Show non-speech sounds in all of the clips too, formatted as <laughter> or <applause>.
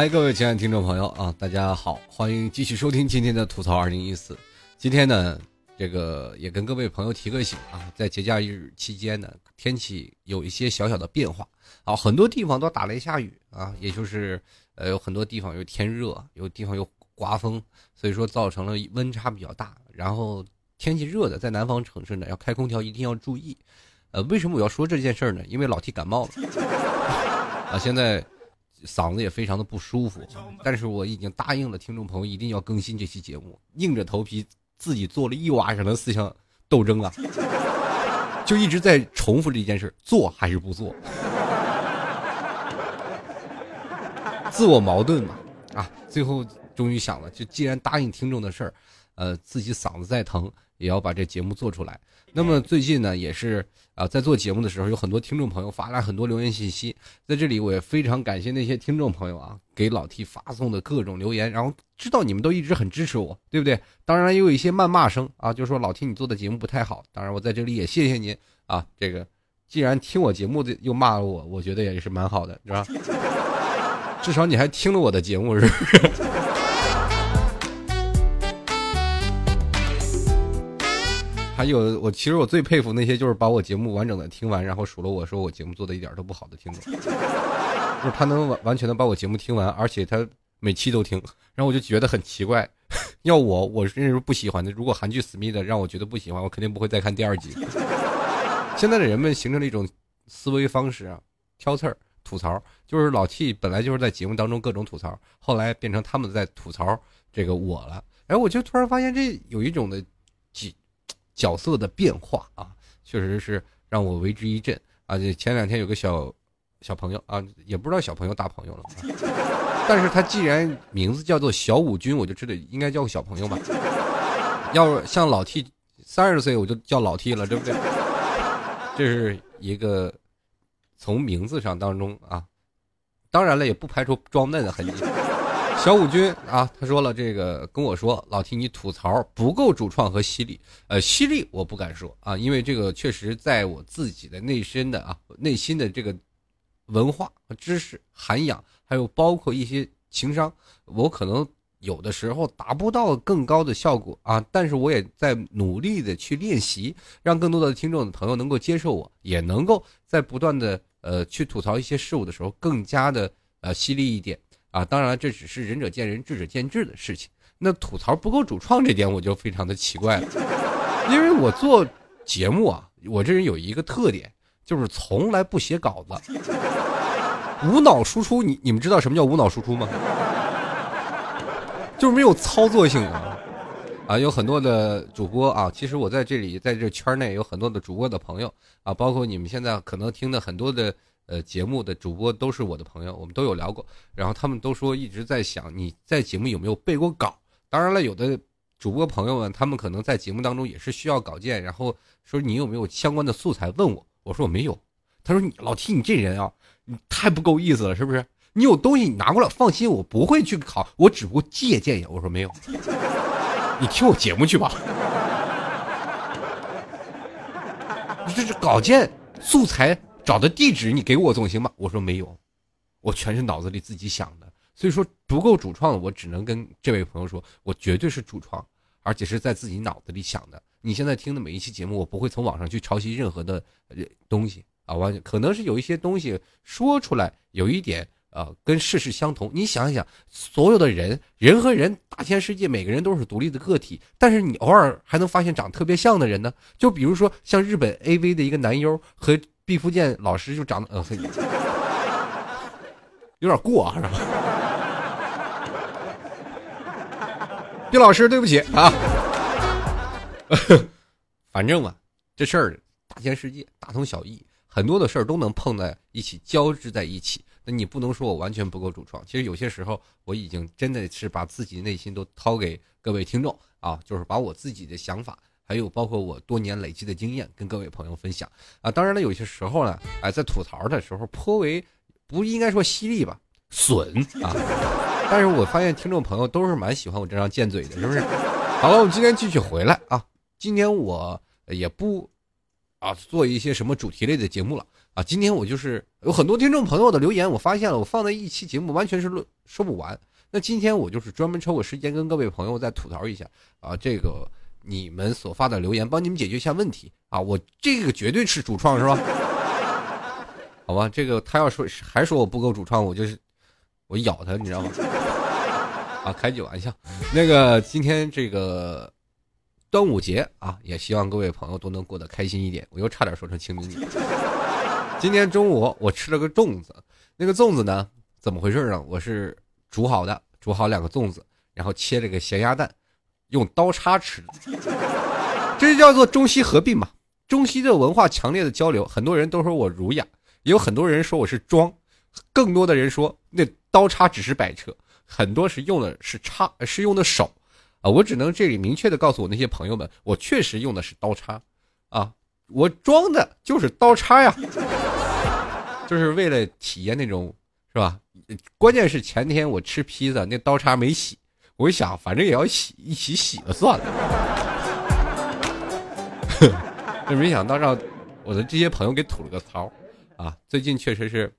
嗨，各位亲爱的听众朋友啊，大家好，欢迎继续收听今天的吐槽二零一四。今天呢，这个也跟各位朋友提个醒啊，在节假日期间呢，天气有一些小小的变化啊，很多地方都打雷下雨啊，也就是呃，有很多地方有天热，有地方有刮风，所以说造成了温差比较大。然后天气热的，在南方城市呢，要开空调一定要注意。呃，为什么我要说这件事呢？因为老 T 感冒了 <laughs> 啊，现在。嗓子也非常的不舒服，但是我已经答应了听众朋友一定要更新这期节目，硬着头皮自己做了一晚上的思想斗争啊，<laughs> 就一直在重复这件事：做还是不做？自我矛盾嘛，啊，最后终于想了，就既然答应听众的事儿，呃，自己嗓子再疼也要把这节目做出来。那么最近呢，也是啊，在做节目的时候，有很多听众朋友发来很多留言信息，在这里我也非常感谢那些听众朋友啊，给老 T 发送的各种留言，然后知道你们都一直很支持我，对不对？当然也有一些谩骂声啊，就说老 T 你做的节目不太好。当然我在这里也谢谢您啊，这个既然听我节目的又骂了我，我觉得也是蛮好的，是吧？<laughs> 至少你还听了我的节目，是不是？还有我，其实我最佩服那些就是把我节目完整的听完，然后数落我说我节目做的一点都不好的听众，<laughs> 就是他能完完全的把我节目听完，而且他每期都听，然后我就觉得很奇怪。<laughs> 要我，我是不喜欢的。如果韩剧《思密的让我觉得不喜欢，我肯定不会再看第二集。<laughs> 现在的人们形成了一种思维方式啊，挑刺儿、吐槽，就是老 T 本来就是在节目当中各种吐槽，后来变成他们在吐槽这个我了。哎，我就突然发现这有一种的几。角色的变化啊，确实是让我为之一振啊！这前两天有个小小朋友啊，也不知道小朋友大朋友了，但是他既然名字叫做小五军，我就知道应该叫个小朋友吧。要像老 T 三十岁，我就叫老 T 了，对不对？这是一个从名字上当中啊，当然了，也不排除装嫩的痕迹。小五军啊，他说了这个跟我说，老提你吐槽不够主创和犀利，呃，犀利我不敢说啊，因为这个确实在我自己的内身的啊内心的这个文化和知识涵养，还有包括一些情商，我可能有的时候达不到更高的效果啊，但是我也在努力的去练习，让更多的听众的朋友能够接受我，也能够在不断的呃去吐槽一些事物的时候更加的呃犀利一点。啊，当然这只是仁者见仁，智者见智的事情。那吐槽不够主创这点，我就非常的奇怪了，因为我做节目啊，我这人有一个特点，就是从来不写稿子，无脑输出。你你们知道什么叫无脑输出吗？就是没有操作性啊。啊，有很多的主播啊，其实我在这里，在这圈内有很多的主播的朋友啊，包括你们现在可能听的很多的。呃，节目的主播都是我的朋友，我们都有聊过，然后他们都说一直在想你在节目有没有背过稿。当然了，有的主播朋友们，他们可能在节目当中也是需要稿件，然后说你有没有相关的素材问我，我说我没有。他说你老提你这人啊，你太不够意思了，是不是？你有东西你拿过来，放心，我不会去考，我只不过借鉴一下。我说没有，<laughs> 你听我节目去吧。<laughs> 这是稿件素材。找的地址你给我总行吧？我说没有，我全是脑子里自己想的，所以说不够主创，我只能跟这位朋友说，我绝对是主创，而且是在自己脑子里想的。你现在听的每一期节目，我不会从网上去抄袭任何的东西啊，完可能是有一些东西说出来有一点呃跟事实相同。你想一想，所有的人人和人大千世界，每个人都是独立的个体，但是你偶尔还能发现长特别像的人呢，就比如说像日本 AV 的一个男优和。毕福剑老师就长得呃，有点过是吧？毕老师，对不起啊。反正嘛，这事儿大千世界，大同小异，很多的事儿都能碰在一起，交织在一起。那你不能说我完全不够主创。其实有些时候，我已经真的是把自己内心都掏给各位听众啊，就是把我自己的想法。还有包括我多年累积的经验，跟各位朋友分享啊。当然了，有些时候呢，哎，在吐槽的时候颇为不应该说犀利吧，损啊。但是我发现听众朋友都是蛮喜欢我这张贱嘴的，是不是？好了，我们今天继续回来啊。今天我也不啊做一些什么主题类的节目了啊。今天我就是有很多听众朋友的留言，我发现了，我放在一期节目完全是论说不完。那今天我就是专门抽个时间跟各位朋友再吐槽一下啊，这个你们所发的留言，帮你们解决一下问题啊。我这个绝对是主创是吧？<laughs> 好吧，这个他要说还说我不够主创，我就是我咬他，你知道吗？<laughs> 啊，开句玩笑。那个今天这个端午节啊，也希望各位朋友都能过得开心一点。我又差点说成清明节。<laughs> 今天中午我吃了个粽子，那个粽子呢，怎么回事呢？我是。煮好的，煮好两个粽子，然后切了个咸鸭蛋，用刀叉吃，这就叫做中西合并嘛。中西的文化强烈的交流，很多人都说我儒雅，也有很多人说我是装，更多的人说那刀叉只是摆设，很多是用的是叉，是用的手，啊，我只能这里明确的告诉我那些朋友们，我确实用的是刀叉，啊，我装的就是刀叉呀，<laughs> 就是为了体验那种，是吧？关键是前天我吃披萨，那刀叉没洗，我一想，反正也要洗，一起洗了算了。<laughs> 这没想到让我的这些朋友给吐了个槽啊！最近确实是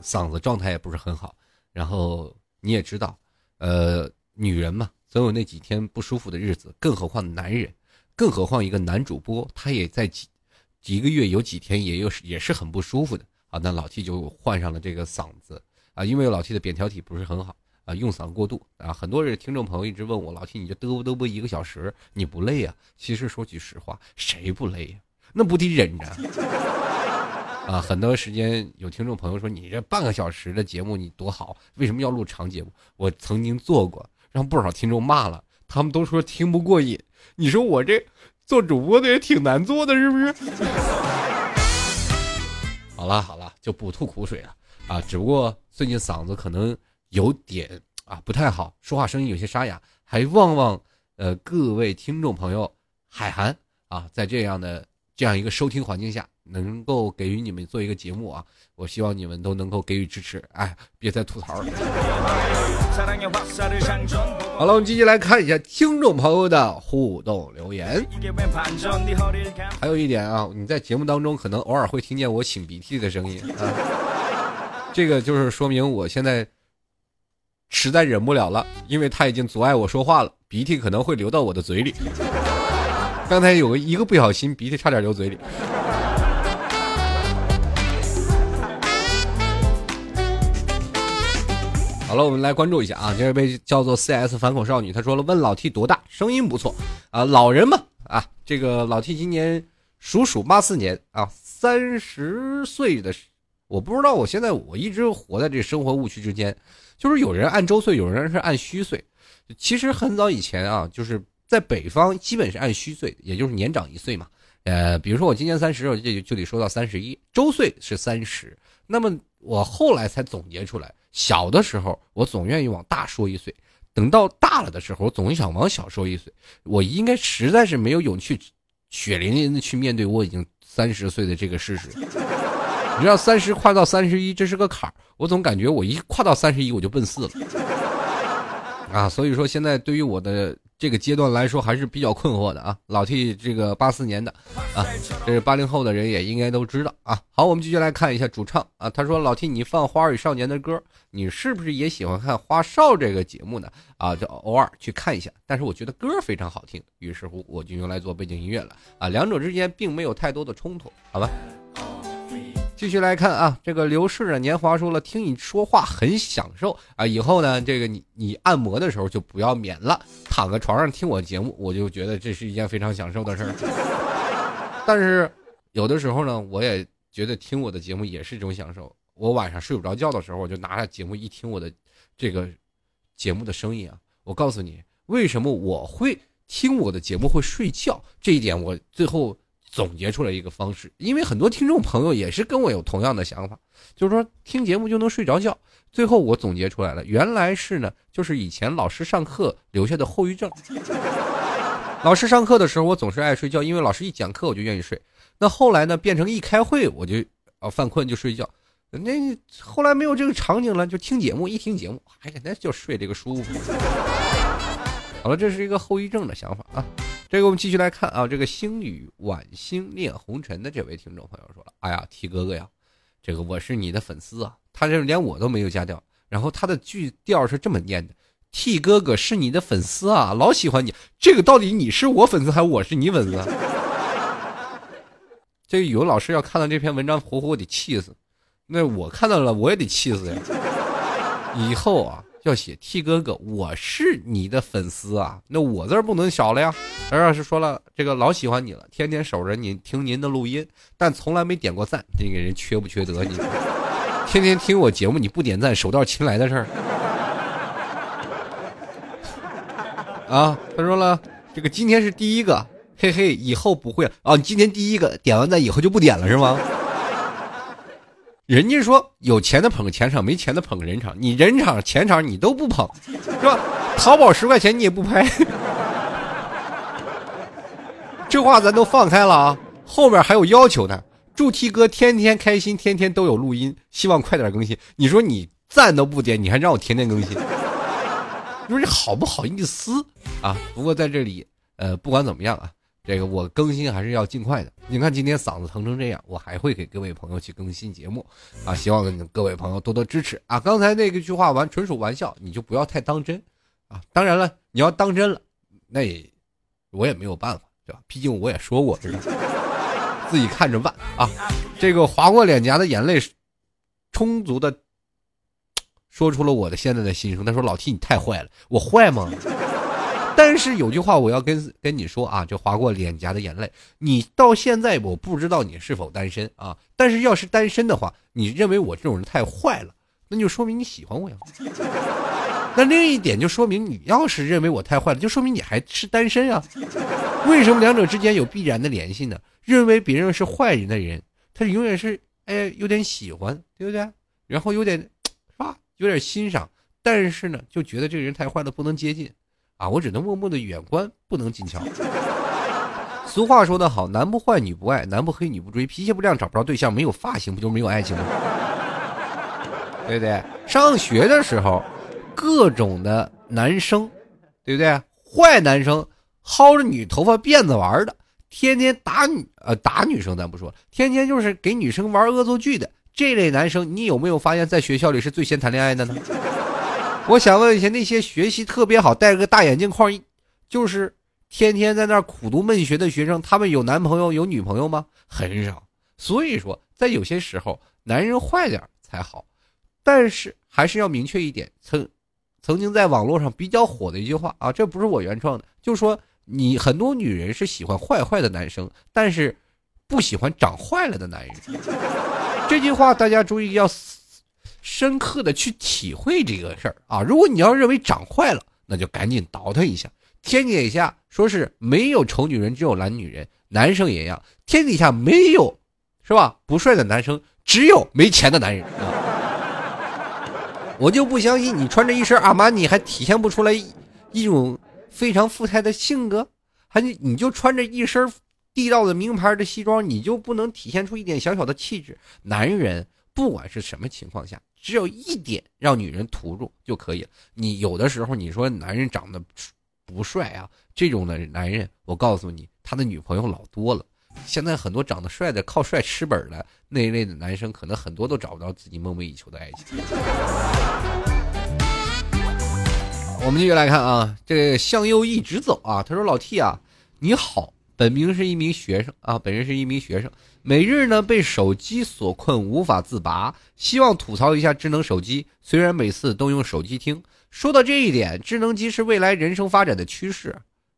嗓子状态也不是很好，然后你也知道，呃，女人嘛，总有那几天不舒服的日子，更何况男人，更何况一个男主播，他也在几几个月有几天也有也是很不舒服的啊。那老 T 就患上了这个嗓子。啊，因为老 T 的扁桃体不是很好啊，用嗓过度啊，很多人听众朋友一直问我，老 T 你就嘚啵嘚啵一个小时，你不累啊？其实说句实话，谁不累呀？那不得忍着啊？很多时间有听众朋友说，你这半个小时的节目你多好，为什么要录长节目？我曾经做过，让不少听众骂了，他们都说听不过瘾。你说我这做主播的也挺难做的，是不是？<laughs> 好了好了，就不吐苦水了。啊，只不过最近嗓子可能有点啊不太好，说话声音有些沙哑，还望望呃各位听众朋友海涵啊，在这样的这样一个收听环境下，能够给予你们做一个节目啊，我希望你们都能够给予支持，哎，别再吐槽了。好了，我们继续来看一下听众朋友的互动留言。还有一点啊，你在节目当中可能偶尔会听见我擤鼻涕的声音啊。这个就是说明我现在实在忍不了了，因为他已经阻碍我说话了，鼻涕可能会流到我的嘴里。<laughs> 刚才有个一个不小心，鼻涕差点流嘴里。好了，我们来关注一下啊，这位叫做 CS 反恐少女，她说了，问老 T 多大，声音不错啊，老人嘛啊，这个老 T 今年属鼠，八四年啊，三十岁的。我不知道，我现在我一直活在这生活误区之间，就是有人按周岁，有人是按虚岁。其实很早以前啊，就是在北方基本是按虚岁，也就是年长一岁嘛。呃，比如说我今年三十，我就就得说到三十一周岁是三十。那么我后来才总结出来，小的时候我总愿意往大说一岁，等到大了的时候，我总想往小说一岁。我应该实在是没有勇气，血淋淋的去面对我已经三十岁的这个事实。你知道三十跨到三十一，这是个坎儿。我总感觉我一跨到三十一，我就奔四了，啊，所以说现在对于我的这个阶段来说，还是比较困惑的啊。老 T 这个八四年的，啊，这是八零后的人也应该都知道啊。好，我们继续来看一下主唱啊，他说老 T 你放《花儿与少年》的歌，你是不是也喜欢看《花少》这个节目呢？啊，就偶尔去看一下，但是我觉得歌非常好听，于是乎我就用来做背景音乐了啊。两者之间并没有太多的冲突，好吧？继续来看啊，这个流逝的年华说了，听你说话很享受啊。以后呢，这个你你按摩的时候就不要免了，躺在床上听我节目，我就觉得这是一件非常享受的事儿。<laughs> 但是有的时候呢，我也觉得听我的节目也是一种享受。我晚上睡不着觉的时候，我就拿着节目一听我的这个节目的声音啊。我告诉你，为什么我会听我的节目会睡觉？这一点我最后。总结出来一个方式，因为很多听众朋友也是跟我有同样的想法，就是说听节目就能睡着觉。最后我总结出来了，原来是呢，就是以前老师上课留下的后遗症。<laughs> 老师上课的时候，我总是爱睡觉，因为老师一讲课我就愿意睡。那后来呢，变成一开会我就啊犯困就睡觉。那后来没有这个场景了，就听节目，一听节目，哎呀，那就睡这个舒服。好了，这是一个后遗症的想法啊。这个我们继续来看啊，这个星宇晚星恋红尘的这位听众朋友说了：“哎呀，T 哥哥呀，这个我是你的粉丝啊。”他这连我都没有加掉，然后他的句调是这么念的：“T 哥哥是你的粉丝啊，老喜欢你。这个到底你是我粉丝还是我是你粉丝？” <laughs> 这个语文老师要看到这篇文章，活活得气死。那我看到了，我也得气死呀。以后啊。要写 T 哥哥，我是你的粉丝啊，那我字不能少了呀。而要是说了这个老喜欢你了，天天守着你听您的录音，但从来没点过赞，这个人缺不缺德？你 <laughs> 天天听我节目，你不点赞，手到擒来的事儿啊。他说了，这个今天是第一个，嘿嘿，以后不会了啊。今天第一个点完赞以后就不点了是吗？人家说有钱的捧个钱场，没钱的捧个人场。你人场钱场你都不捧，是吧？淘宝十块钱你也不拍，这话咱都放开了啊。后面还有要求呢，祝 T 哥天天开心，天天都有录音，希望快点更新。你说你赞都不点，你还让我天天更新，<laughs> 你说你好不好意思啊？不过在这里，呃，不管怎么样啊。这个我更新还是要尽快的。你看今天嗓子疼成这样，我还会给各位朋友去更新节目啊！希望各位朋友多多支持啊！刚才那个句话完纯属玩笑，你就不要太当真啊！当然了，你要当真了，那也我也没有办法，对吧？毕竟我也说过，自己看着办啊！这个划过脸颊的眼泪，充足的说出了我的现在的心声。他说：“老 T，你太坏了，我坏吗？”但是有句话我要跟跟你说啊，就划过脸颊的眼泪。你到现在我不知道你是否单身啊？但是要是单身的话，你认为我这种人太坏了，那就说明你喜欢我呀。<laughs> 那另一点就说明你要是认为我太坏了，就说明你还是单身啊。为什么两者之间有必然的联系呢？认为别人是坏人的人，他永远是哎有点喜欢，对不对？然后有点是吧，有点欣赏，但是呢，就觉得这个人太坏了，不能接近。啊，我只能默默的远观，不能近瞧。俗话说得好，男不坏女不爱，男不黑女不追，脾气不亮找不着对象，没有发型不就没有爱情吗？对不对？上学的时候，各种的男生，对不对？坏男生薅着女头发辫子玩的，天天打女呃打女生，咱不说，天天就是给女生玩恶作剧的这类男生，你有没有发现，在学校里是最先谈恋爱的呢？我想问一下，那些学习特别好、戴个大眼镜框，就是天天在那苦读闷学的学生，他们有男朋友、有女朋友吗？很少。所以说，在有些时候，男人坏点才好。但是还是要明确一点，曾曾经在网络上比较火的一句话啊，这不是我原创的，就说你很多女人是喜欢坏坏的男生，但是不喜欢长坏了的男人。这句话大家注意要。深刻的去体会这个事儿啊！如果你要认为长坏了，那就赶紧倒腾一下。天底下说是没有丑女人，只有懒女人，男生也一样。天底下没有，是吧？不帅的男生，只有没钱的男人啊！我就不相信你穿着一身阿玛尼还体现不出来一种非常富态的性格，还你你就穿着一身地道的名牌的西装，你就不能体现出一点小小的气质？男人不管是什么情况下。只有一点让女人涂住就可以了。你有的时候你说男人长得不帅啊，这种的男人，我告诉你，他的女朋友老多了。现在很多长得帅的靠帅吃本的那一类的男生，可能很多都找不到自己梦寐以求的爱情。我们继续来看啊，这个向右一直走啊，他说老 T 啊，你好。本名是一名学生啊，本人是一名学生，每日呢被手机所困，无法自拔，希望吐槽一下智能手机。虽然每次都用手机听，说到这一点，智能机是未来人生发展的趋势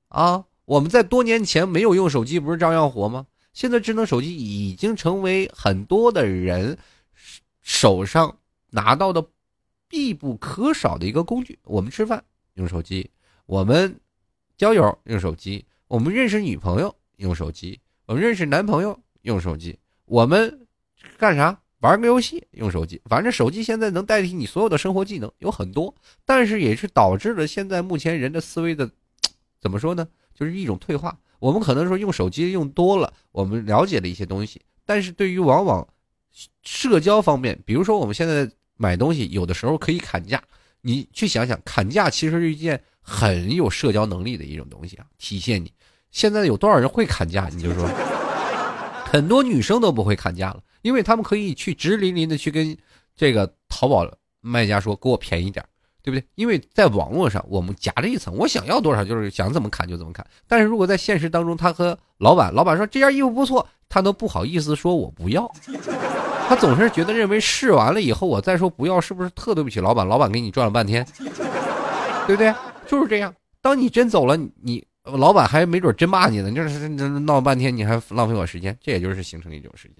啊。我们在多年前没有用手机，不是照样活吗？现在智能手机已经成为很多的人手上拿到的必不可少的一个工具。我们吃饭用手机，我们交友用手机。我们认识女朋友用手机，我们认识男朋友用手机，我们干啥玩个游戏用手机，反正手机现在能代替你所有的生活技能有很多，但是也是导致了现在目前人的思维的 <tsk> 怎么说呢？就是一种退化。我们可能说用手机用多了，我们了解了一些东西，但是对于往往社交方面，比如说我们现在买东西，有的时候可以砍价，你去想想，砍价其实是一件很有社交能力的一种东西啊，体现你。现在有多少人会砍价？你就说，很多女生都不会砍价了，因为他们可以去直淋淋的去跟这个淘宝卖家说，给我便宜点。对不对？因为在网络上，我们夹着一层，我想要多少就是想怎么砍就怎么砍。但是如果在现实当中，他和老板，老板说这件衣服不错，他都不好意思说我不要，<laughs> 他总是觉得认为试完了以后我再说不要，是不是特对不起老板？老板给你赚了半天，对不对？就是这样。当你真走了，你老板还没准真骂你呢。你这是闹半天，你还浪费我时间，这也就是形成一种时间，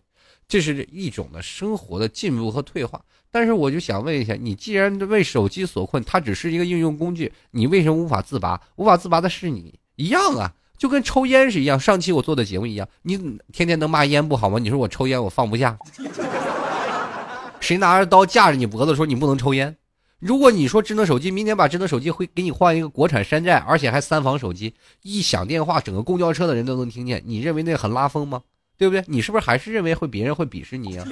这是一种的生活的进步和退化。但是我就想问一下，你既然为手机所困，它只是一个应用工具，你为什么无法自拔？无法自拔的是你一样啊，就跟抽烟是一样。上期我做的节目一样，你天天能骂烟不好吗？你说我抽烟我放不下，谁拿着刀架着你脖子说你不能抽烟？如果你说智能手机，明天把智能手机会给你换一个国产山寨，而且还三防手机，一响电话整个公交车的人都能听见，你认为那很拉风吗？对不对？你是不是还是认为会别人会鄙视你啊？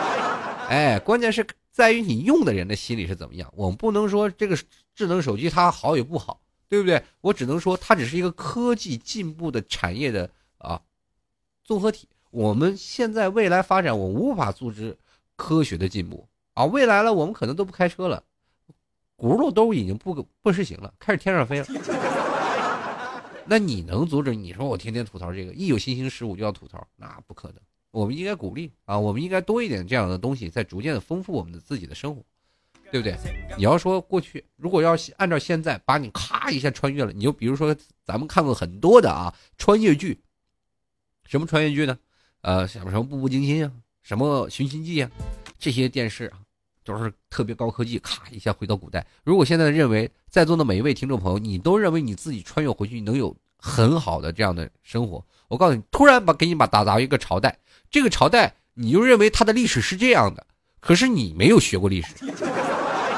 <laughs> 哎，关键是在于你用的人的心理是怎么样。我们不能说这个智能手机它好与不好，对不对？我只能说它只是一个科技进步的产业的啊综合体。我们现在未来发展，我无法阻止科学的进步啊。未来了，我们可能都不开车了，轱辘都已经不不实行了，开始天上飞了。那你能阻止？你说我天天吐槽这个，一有新兴事物就要吐槽，那不可能。我们应该鼓励啊，我们应该多一点这样的东西，在逐渐的丰富我们的自己的生活，对不对？你要说过去，如果要按照现在把你咔一下穿越了，你就比如说咱们看过很多的啊穿越剧，什么穿越剧呢？呃，像什么《步步惊心》啊，什么《寻秦记》啊，这些电视啊，都是特别高科技，咔一下回到古代。如果现在认为在座的每一位听众朋友，你都认为你自己穿越回去能有很好的这样的生活，我告诉你，突然把给你把打造一个朝代。这个朝代，你就认为它的历史是这样的，可是你没有学过历史。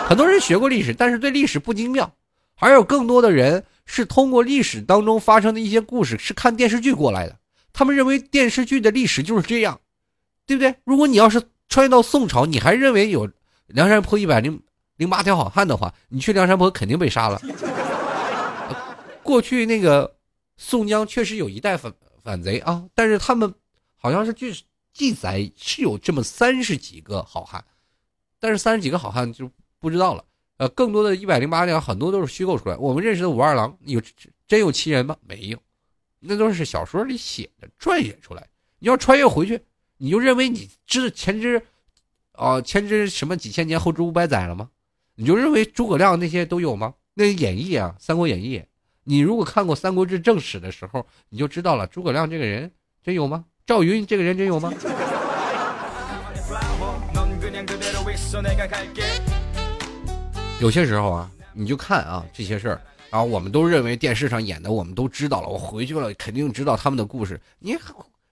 很多人学过历史，但是对历史不精妙。还有更多的人是通过历史当中发生的一些故事，是看电视剧过来的。他们认为电视剧的历史就是这样，对不对？如果你要是穿越到宋朝，你还认为有梁山泊一百零零八条好汉的话，你去梁山泊肯定被杀了。过去那个宋江确实有一代反反贼啊，但是他们。好像是据记载是有这么三十几个好汉，但是三十几个好汉就不知道了。呃，更多的一百零八条很多都是虚构出来。我们认识的武二郎有真有其人吗？没有，那都是小说里写的撰写出来。你要穿越回去，你就认为你知前知，啊前知什么几千年后知五百载了吗？你就认为诸葛亮那些都有吗？那演义啊，《三国演义》，你如果看过《三国志》正史的时候，你就知道了诸葛亮这个人真有吗？赵云这个人真有吗？有些时候啊，你就看啊这些事儿，然后我们都认为电视上演的，我们都知道了。我回去了，肯定知道他们的故事。你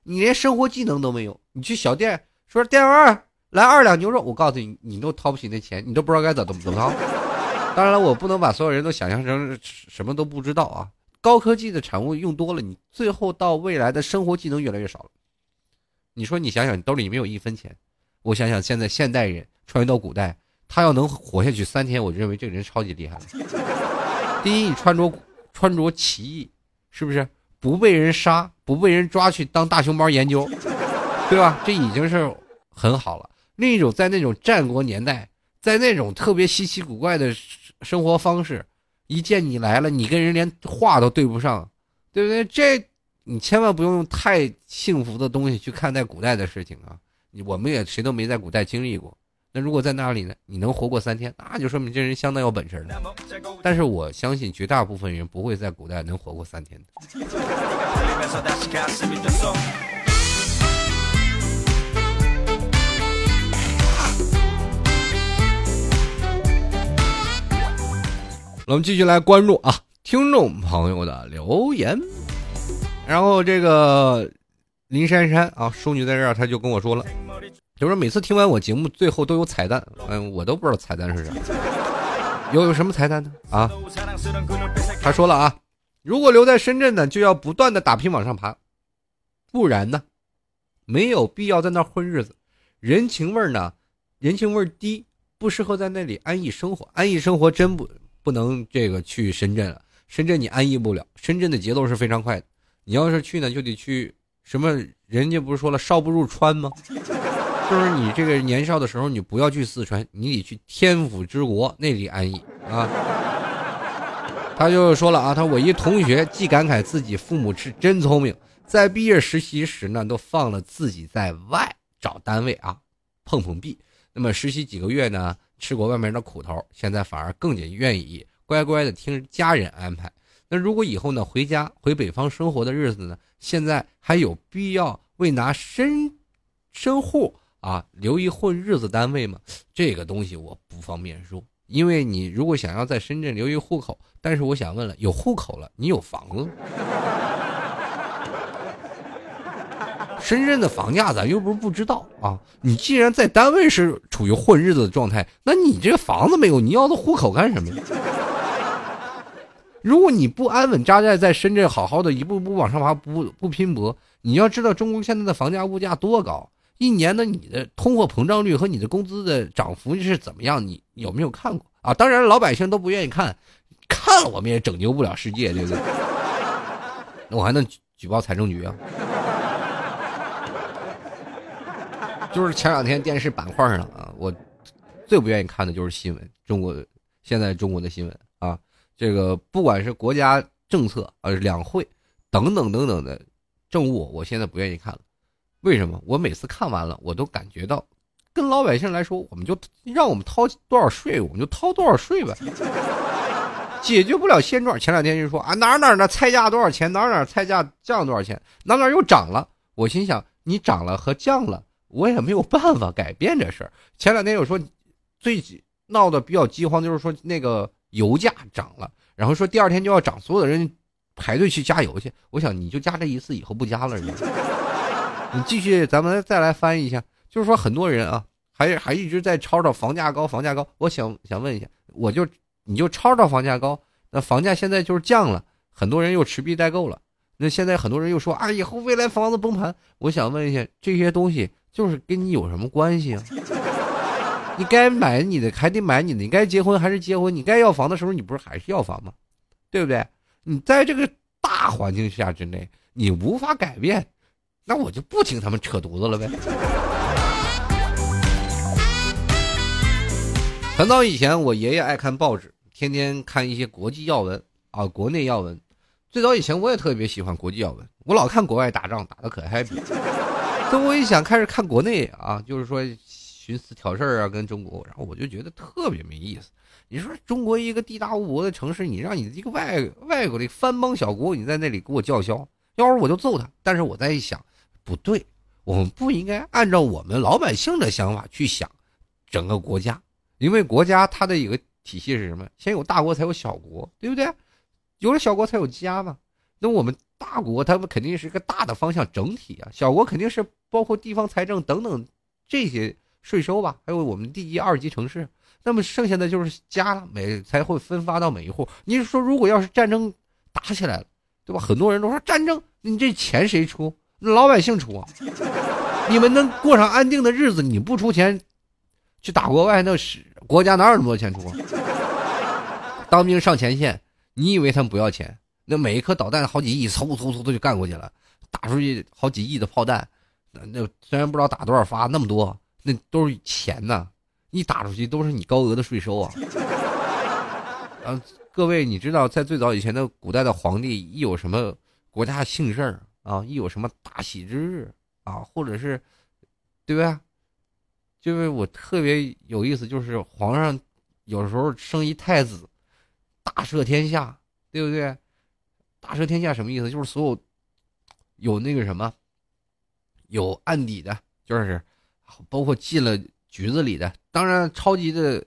你连生活技能都没有，你去小店说店员来二两牛肉，我告诉你，你都掏不起那钱，你都不知道该怎么怎么掏。<laughs> 当然了，我不能把所有人都想象成什么都不知道啊。高科技的产物用多了，你最后到未来的生活技能越来越少了。你说，你想想，你兜里没有一分钱。我想想，现在现代人穿越到古代，他要能活下去三天，我就认为这个人超级厉害了。<laughs> 第一，你穿着穿着奇异，是不是不被人杀，不被人抓去当大熊猫研究，对吧？这已经是很好了。另一种，在那种战国年代，在那种特别稀奇古怪的生活方式，一见你来了，你跟人连话都对不上，对不对？这。你千万不用用太幸福的东西去看待古代的事情啊！我们也谁都没在古代经历过。那如果在那里呢？你能活过三天，那就说明这人相当有本事了。但是我相信绝大部分人不会在古代能活过三天的。<laughs> 我们继续来关注啊，听众朋友的留言。然后这个林珊珊啊，淑女在这儿，她就跟我说了，就说每次听完我节目，最后都有彩蛋，嗯，我都不知道彩蛋是啥，有有什么彩蛋呢？啊，她说了啊，如果留在深圳呢，就要不断的打拼往上爬，不然呢，没有必要在那混日子，人情味儿呢，人情味儿低，不适合在那里安逸生活，安逸生活真不不能这个去深圳了，深圳你安逸不了，深圳的节奏是非常快的。你要是去呢，就得去什么？人家不是说了，少不入川吗？<laughs> 就是你这个年少的时候，你不要去四川，你得去天府之国那里安逸啊。他就说了啊，他我一同学既感慨自己父母是真聪明，在毕业实习时呢，都放了自己在外找单位啊，碰碰壁。那么实习几个月呢，吃过外面的苦头，现在反而更加愿意乖乖的听家人安排。那如果以后呢，回家回北方生活的日子呢，现在还有必要为拿身身户啊留一混日子单位吗？这个东西我不方便说，因为你如果想要在深圳留一户口，但是我想问了，有户口了，你有房子？深圳的房价咱又不是不知道啊！你既然在单位是处于混日子的状态，那你这个房子没有，你要的户口干什么呀？如果你不安稳扎寨在深圳，好好的一步步往上爬，不不拼搏，你要知道中国现在的房价物价多高，一年的你的通货膨胀率和你的工资的涨幅是怎么样？你有没有看过啊？当然老百姓都不愿意看，看了我们也拯救不了世界，对不对？那 <laughs> 我还能举报财政局啊？就是前两天电视板块上啊，我最不愿意看的就是新闻，中国现在中国的新闻啊。这个不管是国家政策呃两会等等等等的政务，我现在不愿意看了。为什么？我每次看完了，我都感觉到，跟老百姓来说，我们就让我们掏多少税，我们就掏多少税呗，解决不了现状。前两天就说啊哪哪的菜价多少钱，哪哪菜价降多少钱，哪哪又涨了。我心想，你涨了和降了，我也没有办法改变这事儿。<laughs> 前两天有说，最闹得比较饥荒，就是说那个。油价涨了，然后说第二天就要涨，所有的人排队去加油去。我想你就加这一次，以后不加了，你 <laughs> 你继续，咱们再来翻译一下，就是说很多人啊，还还一直在吵吵房价高，房价高。我想想问一下，我就你就吵吵房价高，那房价现在就是降了，很多人又持币待购了，那现在很多人又说啊，以后未来房子崩盘。我想问一下，这些东西就是跟你有什么关系啊？<laughs> 你该买你的还得买你的，你该结婚还是结婚，你该要房的时候你不是还是要房吗？对不对？你在这个大环境下之内，你无法改变，那我就不听他们扯犊子了呗。<laughs> 很早以前，我爷爷爱看报纸，天天看一些国际要闻啊，国内要闻。最早以前，我也特别喜欢国际要闻，我老看国外打仗，打的可 happy。<laughs> 等我一想开始看国内啊，就是说。寻思挑事儿啊，跟中国，然后我就觉得特别没意思。你说中国一个地大物博的城市，你让你一个外外国的藩邦小国，你在那里给我叫嚣，要是我就揍他。但是我再一想，不对，我们不应该按照我们老百姓的想法去想整个国家，因为国家它的一个体系是什么？先有大国才有小国，对不对？有了小国才有家嘛。那我们大国，他们肯定是一个大的方向整体啊，小国肯定是包括地方财政等等这些。税收吧，还有我们第一、二级城市，那么剩下的就是家了，每才会分发到每一户。你说，如果要是战争打起来了，对吧？很多人都说战争，你这钱谁出？那老百姓出啊！你们能过上安定的日子，你不出钱去打国外，那是国家哪有那么多钱出啊？当兵上前线，你以为他们不要钱？那每一颗导弹好几亿，嗖嗖嗖的就干过去了，打出去好几亿的炮弹，那那虽然不知道打多少发，那么多。那都是钱呐，一打出去都是你高额的税收啊！<laughs> 啊，各位，你知道在最早以前的古代的皇帝，一有什么国家幸事儿啊，一有什么大喜之日啊，或者是，对吧？就是我特别有意思，就是皇上有时候生一太子，大赦天下，对不对？大赦天下什么意思？就是所有有那个什么有案底的，就是。包括进了局子里的，当然超级的、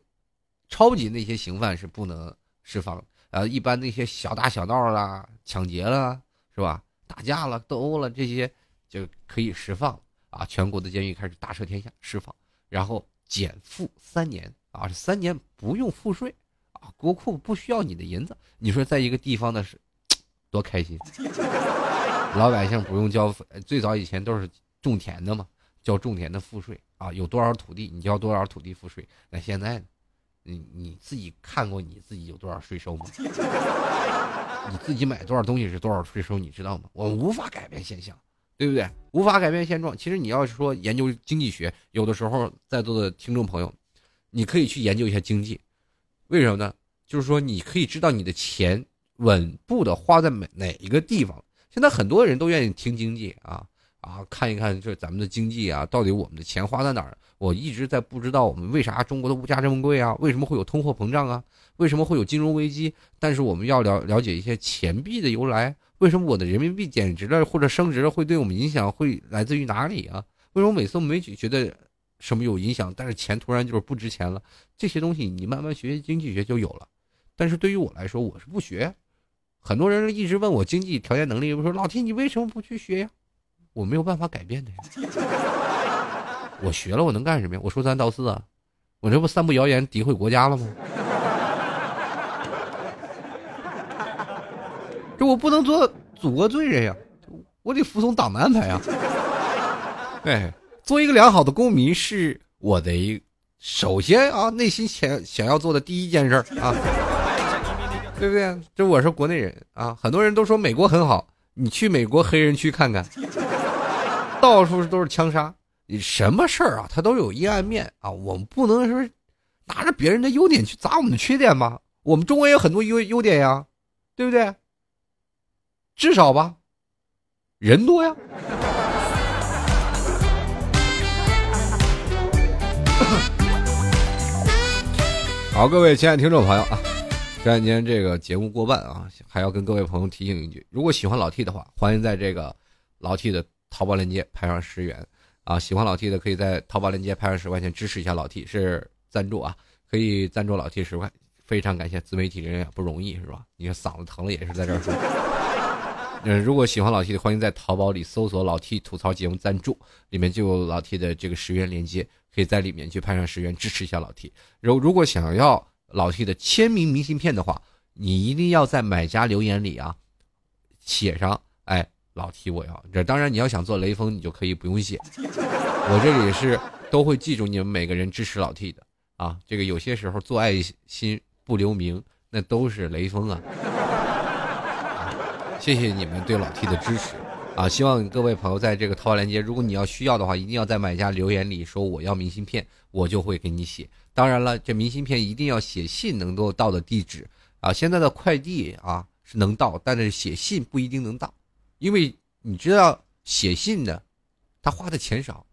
超级那些刑犯是不能释放。呃，一般那些小打小闹啦、抢劫了，是吧？打架了、斗殴了这些就可以释放啊！全国的监狱开始大赦天下，释放，然后减负三年啊，三年不用赋税啊，国库不需要你的银子。你说在一个地方的是多开心，老百姓不用交。最早以前都是种田的嘛。交种田的赋税啊，有多少土地你交多少土地赋税。那现在？你你自己看过你自己有多少税收吗？<laughs> 你自己买多少东西是多少税收，你知道吗？我们无法改变现象，对不对？无法改变现状。其实你要是说研究经济学，有的时候在座的听众朋友，你可以去研究一下经济，为什么呢？就是说你可以知道你的钱稳步的花在每哪一个地方。现在很多人都愿意听经济啊啊，看一看就是咱们的经济啊，到底我们的钱花在哪儿？我一直在不知道我们为啥中国的物价这么贵啊？为什么会有通货膨胀啊？为什么会有金融危机？但是我们要了了解一些钱币的由来。为什么我的人民币贬值了或者升值了会对我们影响会来自于哪里啊？为什么每次我们没觉得什么有影响，但是钱突然就是不值钱了？这些东西你慢慢学经济学就有了。但是对于我来说，我是不学。很多人一直问我经济条件能力，我说老天，你为什么不去学呀？我没有办法改变的呀。<laughs> 我学了，我能干什么呀？我说三道四啊，我这不散布谣言、诋毁国家了吗？<laughs> 这我不能做祖国罪人呀，我得服从党的安排呀。哎，做一个良好的公民是我的一首先啊，内心想想要做的第一件事啊。对不对？这我是国内人啊，很多人都说美国很好，你去美国黑人区看看，<laughs> 到处都是枪杀，你什么事儿啊，它都有阴暗面啊。我们不能说拿着别人的优点去砸我们的缺点吧？我们中国也有很多优优点呀，对不对？至少吧，人多呀。好，各位亲爱的听众朋友啊。这两天这个节目过半啊，还要跟各位朋友提醒一句：如果喜欢老 T 的话，欢迎在这个老 T 的淘宝链接拍上十元啊！喜欢老 T 的，可以在淘宝链接拍上十块钱支持一下老 T，是赞助啊，可以赞助老 T 十块，非常感谢自媒体人也不容易是吧？你看嗓子疼了也是在这儿说。嗯，如果喜欢老 T 的，欢迎在淘宝里搜索“老 T 吐槽节目赞助”，里面就有老 T 的这个十元链接，可以在里面去拍上十元支持一下老 T。如如果想要。老 T 的签名明信片的话，你一定要在买家留言里啊写上，哎，老 T 我要这。当然你要想做雷锋，你就可以不用写，我这里是都会记住你们每个人支持老 T 的啊。这个有些时候做爱心不留名，那都是雷锋啊。谢谢你们对老 T 的支持啊！希望各位朋友在这个淘宝链接，如果你要需要的话，一定要在买家留言里说我要明信片，我就会给你写。当然了，这明信片一定要写信能够到的地址啊！现在的快递啊是能到，但是写信不一定能到，因为你知道写信的，他花的钱少，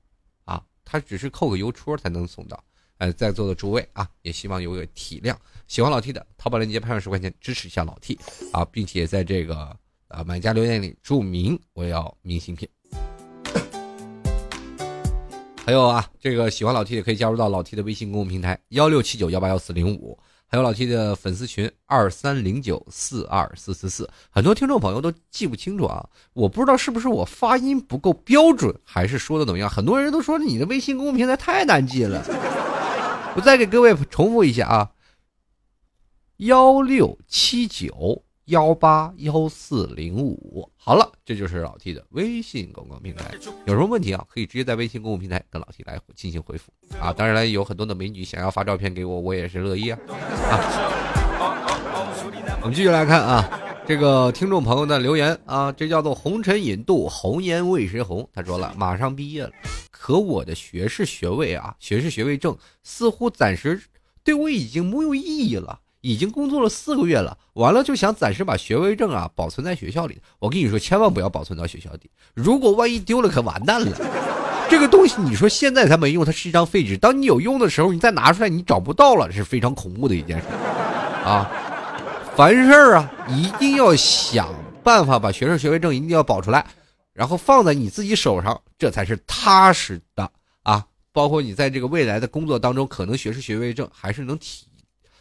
啊，他只是扣个邮戳才能送到。呃，在座的诸位啊，也希望有个体谅。喜欢老 T 的，淘宝链接拍上十块钱支持一下老 T 啊，并且在这个呃买家留言里注明我要明信片。还有啊，这个喜欢老 T 的可以加入到老 T 的微信公众平台幺六七九幺八幺四零五，还有老 T 的粉丝群二三零九四二四四四。很多听众朋友都记不清楚啊，我不知道是不是我发音不够标准，还是说的怎么样？很多人都说你的微信公众平台太难记了。我再给各位重复一下啊，幺六七九。幺八幺四零五，好了，这就是老 T 的微信公共平台。有什么问题啊，可以直接在微信公共平台跟老 T 来进行回复啊。当然了，有很多的美女想要发照片给我，我也是乐意啊。啊，我们继续来看啊，这个听众朋友的留言啊，这叫做红尘引渡，红颜为谁红？他说了，马上毕业了，可我的学士学位啊，学士学位证似乎暂时对我已经没有意义了。已经工作了四个月了，完了就想暂时把学位证啊保存在学校里。我跟你说，千万不要保存到学校里，如果万一丢了，可完蛋了。<laughs> 这个东西你说现在它没用，它是一张废纸。当你有用的时候，你再拿出来，你找不到了，是非常恐怖的一件事啊。凡事啊，一定要想办法把学士学位证一定要保出来，然后放在你自己手上，这才是踏实的啊。包括你在这个未来的工作当中，可能学士学位证还是能体。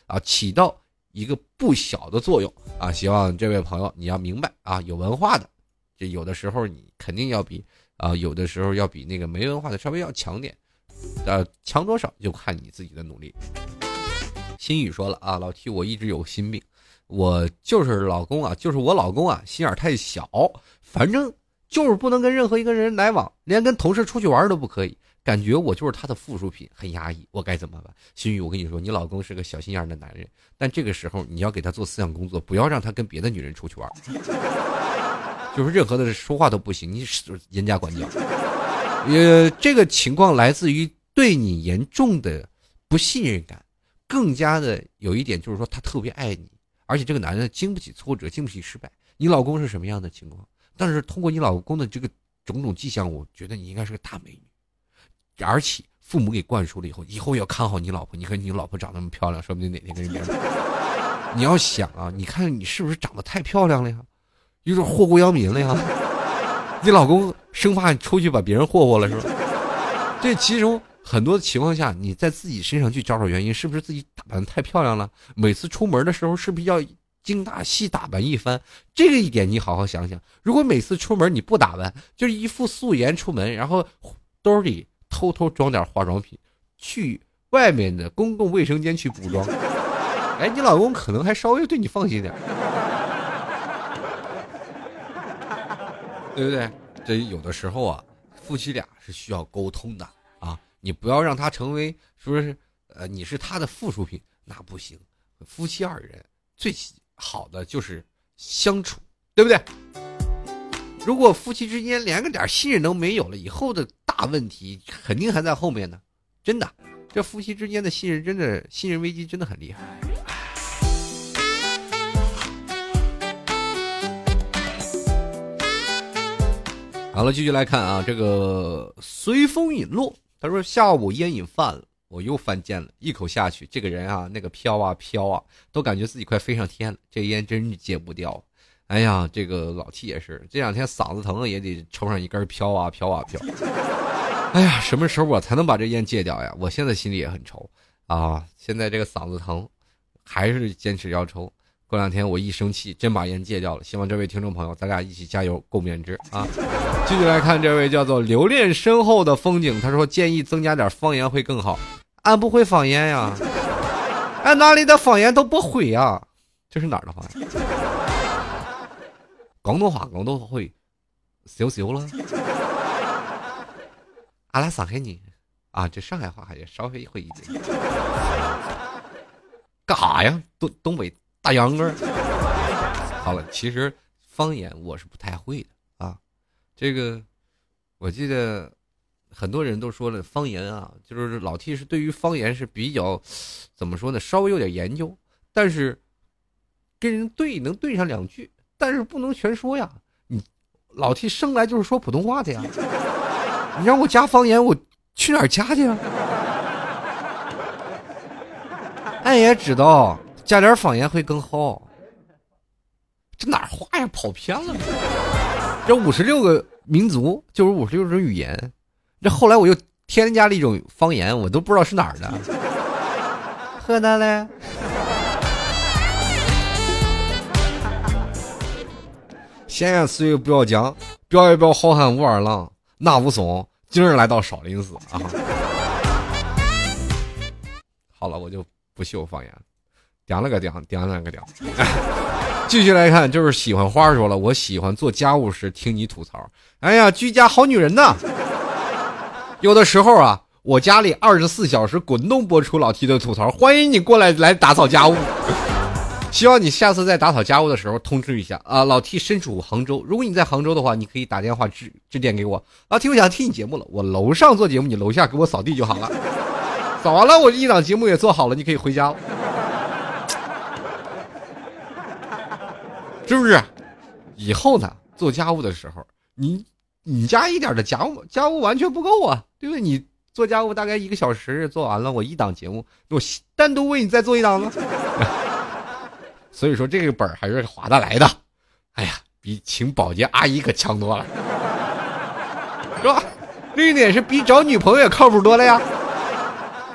啊，起到一个不小的作用啊！希望这位朋友你要明白啊，有文化的，这有的时候你肯定要比啊，有的时候要比那个没文化的稍微要强点，呃，强多少就看你自己的努力。心雨说了啊，老 T 我一直有心病，我就是老公啊，就是我老公啊，心眼太小，反正就是不能跟任何一个人来往，连跟同事出去玩都不可以。感觉我就是他的附属品，很压抑，我该怎么办？心雨，我跟你说，你老公是个小心眼的男人，但这个时候你要给他做思想工作，不要让他跟别的女人出去玩，<laughs> 就是任何的说话都不行，你严加管教。<laughs> 呃，这个情况来自于对你严重的不信任感，更加的有一点就是说他特别爱你，而且这个男人经不起挫折，经不起失败。你老公是什么样的情况？但是通过你老公的这个种种迹象，我觉得你应该是个大美女。而且父母给灌输了以后，以后要看好你老婆。你看你老婆长那么漂亮，说不定哪天跟人家。你要想啊，你看你是不是长得太漂亮了呀？有点祸国殃民了呀？你老公生怕你出去把别人霍霍了是吧？这其中很多情况下，你在自己身上去找找原因，是不是自己打扮的太漂亮了？每次出门的时候是不是要精打细打扮一番？这个一点你好好想想。如果每次出门你不打扮，就是一副素颜出门，然后兜里。偷偷装点化妆品，去外面的公共卫生间去补妆。<laughs> 哎，你老公可能还稍微对你放心点，<laughs> 对不对？这有的时候啊，夫妻俩是需要沟通的啊。你不要让他成为是不是？呃，你是他的附属品，那不行。夫妻二人最好的就是相处，对不对？如果夫妻之间连个点信任都没有了，以后的大问题肯定还在后面呢。真的，这夫妻之间的信任真的信任危机真的很厉害。好了，继续来看啊，这个随风引落，他说下午烟瘾犯了，我又犯贱了，一口下去，这个人啊，那个飘啊飘啊，都感觉自己快飞上天了，这烟真是戒不掉。哎呀，这个老七也是，这两天嗓子疼也得抽上一根飘啊飘啊飘。哎呀，什么时候我才能把这烟戒掉呀？我现在心里也很愁啊。现在这个嗓子疼，还是坚持要抽。过两天我一生气，真把烟戒掉了。希望这位听众朋友，咱俩一起加油共勉之啊！继续来看这位叫做留恋身后的风景，他说建议增加点方言会更好。俺不会方言呀，俺哪里的方言都不会呀。这是哪儿的方言？广东话广东话会少少了，<laughs> 阿拉上海人啊，这上海话还稍微会一点。<laughs> 干哈呀？东东北大秧歌。好了，其实方言我是不太会的啊。这个我记得很多人都说了，方言啊，就是老 T 是对于方言是比较怎么说呢？稍微有点研究，但是跟人对能对上两句。但是不能全说呀，你老 T 生来就是说普通话的呀，你让我加方言，我去哪儿加去啊？俺也知道加点方言会更好，这哪话呀？跑偏了。这五十六个民族就是五十六种语言，这后来我又添加了一种方言，我都不知道是哪儿的。河南嘞。闲言碎语不要讲，表一表好汉武二郎，那武松今日来到少林寺啊！好了，我就不秀方言，点了个点，点了个点。<laughs> 继续来看，就是喜欢花说了，我喜欢做家务时听你吐槽。哎呀，居家好女人呐！有的时候啊，我家里二十四小时滚动播出老 T 的吐槽，欢迎你过来来打扫家务。希望你下次在打扫家务的时候通知一下啊！老 T 身处杭州，如果你在杭州的话，你可以打电话致致电给我。老 T 我想听你节目了，我楼上做节目，你楼下给我扫地就好了。扫完了，我一档节目也做好了，你可以回家了，是不是？以后呢，做家务的时候，你你家一点的家务家务完全不够啊，对不对？你做家务大概一个小时做完了，我一档节目，我单独为你再做一档呢。所以说这个本儿还是划得来的，哎呀，比请保洁阿姨可强多了，是吧？另一点是比找女朋友也靠谱多了呀。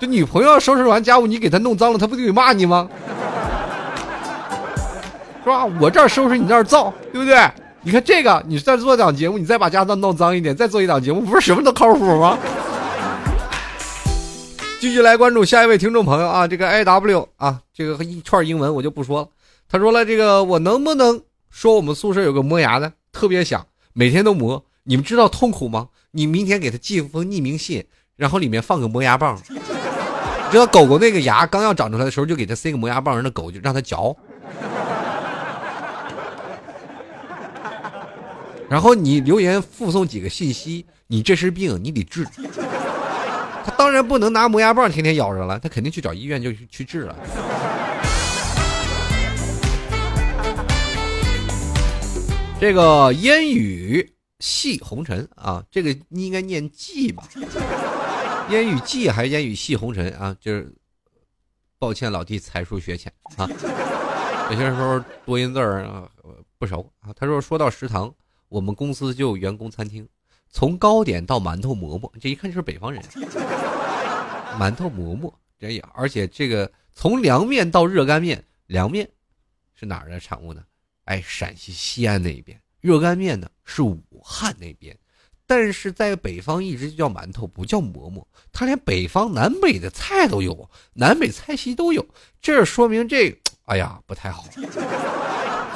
这女朋友收拾完家务，你给她弄脏了，她不就得骂你吗？是吧？我这儿收拾，你那儿造，对不对？你看这个，你再做档节目，你再把家弄弄脏一点，再做一档节目，不是什么都靠谱吗？继续来关注下一位听众朋友啊，这个 I W 啊，这个一串英文我就不说了。他说了：“这个我能不能说我们宿舍有个磨牙的，特别响，每天都磨。你们知道痛苦吗？你明天给他寄封匿名信，然后里面放个磨牙棒。你知道狗狗那个牙刚要长出来的时候，就给他塞个磨牙棒，让那狗就让它嚼。然后你留言附送几个信息，你这是病，你得治。他当然不能拿磨牙棒天天咬着了，他肯定去找医院就去治了。这个烟雨系红尘啊，这个你应该念记吧？<laughs> 烟雨记还是烟雨系红尘啊？就是抱歉，老弟才疏学浅啊。有些时候多音字儿啊不熟啊。他说说到食堂，我们公司就有员工餐厅，从糕点到馒头馍馍，这一看就是北方人。<laughs> 馒头馍馍，这也而且这个从凉面到热干面，凉面是哪儿的产物呢？哎，陕西西安那边。热干面呢是武汉那边。但是在北方一直叫馒头，不叫馍馍。他连北方南北的菜都有，南北菜系都有，这说明这，哎呀，不太好，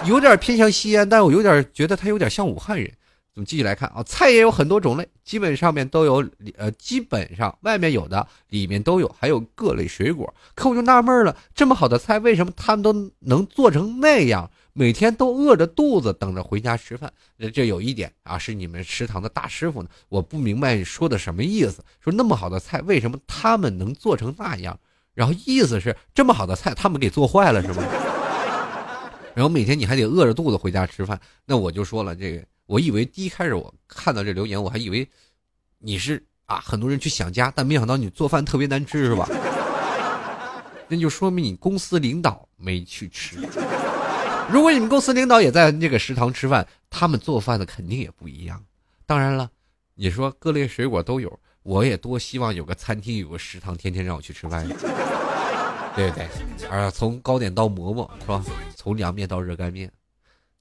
有点偏向西安，但我有点觉得他有点像武汉人。我们继续来看啊，菜也有很多种类，基本上面都有，呃，基本上外面有的里面都有，还有各类水果。可我就纳闷了，这么好的菜，为什么他们都能做成那样？每天都饿着肚子等着回家吃饭，这有一点啊，是你们食堂的大师傅呢。我不明白你说的什么意思，说那么好的菜，为什么他们能做成那样？然后意思是这么好的菜，他们给做坏了是吗？<laughs> 然后每天你还得饿着肚子回家吃饭，那我就说了，这个我以为第一开始我看到这留言，我还以为你是啊，很多人去想家，但没想到你做饭特别难吃是吧？那就说明你公司领导没去吃。如果你们公司领导也在那个食堂吃饭，他们做饭的肯定也不一样。当然了，你说各类水果都有，我也多希望有个餐厅，有个食堂，天天让我去吃饭，对不对？啊，从糕点到馍馍是吧？从凉面到热干面，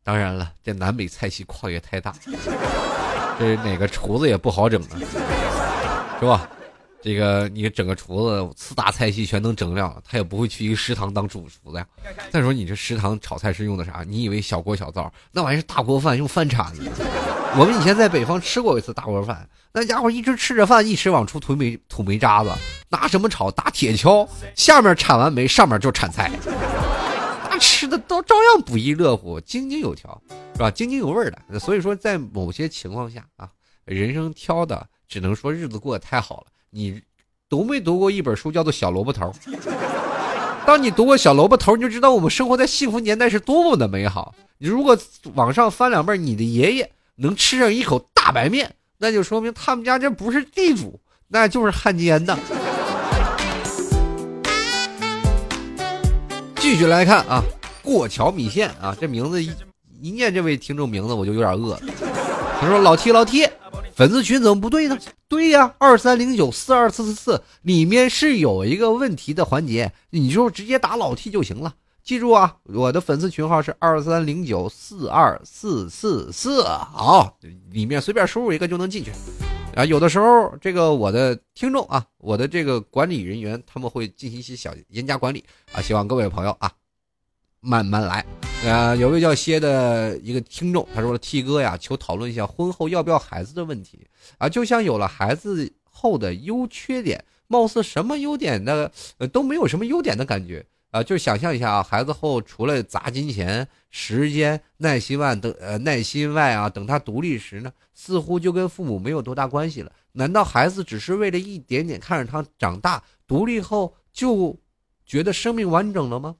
当然了，这南北菜系跨越太大，这哪个厨子也不好整啊，是吧？这个你整个厨子四大菜系全能整了，他也不会去一个食堂当主厨的呀。再说你这食堂炒菜是用的啥？你以为小锅小灶？那玩意儿是大锅饭，用饭铲子。我们以前在北方吃过一次大锅饭，那家伙一直吃着饭，一直往出吐煤吐煤渣子，拿什么炒？打铁锹，下面铲完煤，上面就铲菜，那吃的都照样不亦乐乎，井井有条，是吧？津津有味的。所以说，在某些情况下啊，人生挑的只能说日子过得太好了。你读没读过一本书，叫做《小萝卜头》？当你读过《小萝卜头》，你就知道我们生活在幸福年代是多么的美好。你如果往上翻两辈，你的爷爷能吃上一口大白面，那就说明他们家这不是地主，那就是汉奸呐。继续来看啊，过桥米线啊，这名字一一念这位听众名字，我就有点饿了。他说：“老 T，老 T。”粉丝群怎么不对呢？对呀，二三零九四二四四四里面是有一个问题的环节，你就直接打老 T 就行了。记住啊，我的粉丝群号是二三零九四二四四四，好，里面随便输入一个就能进去。啊，有的时候这个我的听众啊，我的这个管理人员他们会进行一些小严加管理啊，希望各位朋友啊。慢慢来，啊，有位叫歇的一个听众，他说：“T 哥呀，求讨论一下婚后要不要孩子的问题啊。就像有了孩子后的优缺点，貌似什么优点的呃都没有什么优点的感觉啊。就想象一下啊，孩子后除了砸金钱、时间、耐心外等呃耐心外啊，等他独立时呢，似乎就跟父母没有多大关系了。难道孩子只是为了一点点看着他长大，独立后就觉得生命完整了吗？”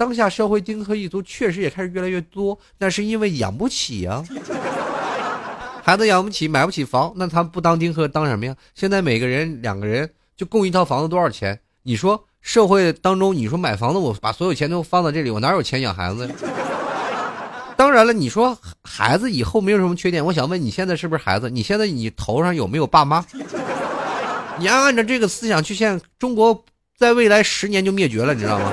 当下社会丁克一族确实也开始越来越多，那是因为养不起呀，<laughs> 孩子养不起，买不起房，那他不当丁克当什么呀？现在每个人两个人就供一套房子多少钱？你说社会当中，你说买房子，我把所有钱都放到这里，我哪有钱养孩子呀？<laughs> 当然了，你说孩子以后没有什么缺点，我想问你现在是不是孩子？你现在你头上有没有爸妈？<laughs> 你要按照这个思想去，现中国在未来十年就灭绝了，你知道吗？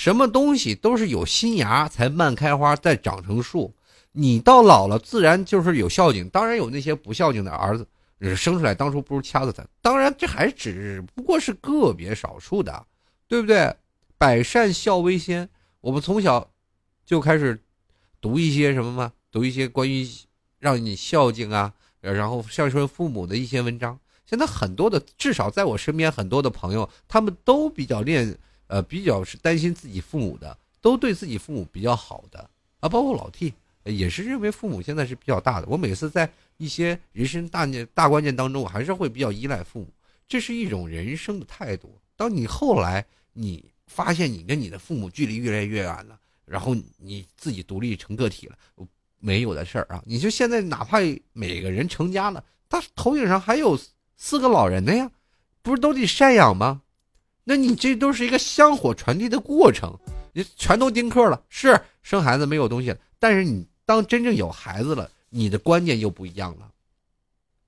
什么东西都是有新芽才慢开花，再长成树。你到老了，自然就是有孝敬。当然有那些不孝敬的儿子，生出来当初不如掐死他。当然这还只不过是个别少数的，对不对？百善孝为先。我们从小就开始读一些什么吗？读一些关于让你孝敬啊，然后孝顺父母的一些文章。现在很多的，至少在我身边很多的朋友，他们都比较恋，呃，比较是担心自己父母的，都对自己父母比较好的啊，包括老 T 也是认为父母现在是比较大的。我每次在一些人生大念大关键当中，我还是会比较依赖父母，这是一种人生的态度。当你后来你发现你跟你的父母距离越来越远了，然后你自己独立成个体了，没有的事儿啊！你就现在哪怕每个人成家了，他头顶上还有。四个老人的呀，不是都得赡养吗？那你这都是一个香火传递的过程，你全都丁克了，是生孩子没有东西了，但是你当真正有孩子了，你的观念又不一样了。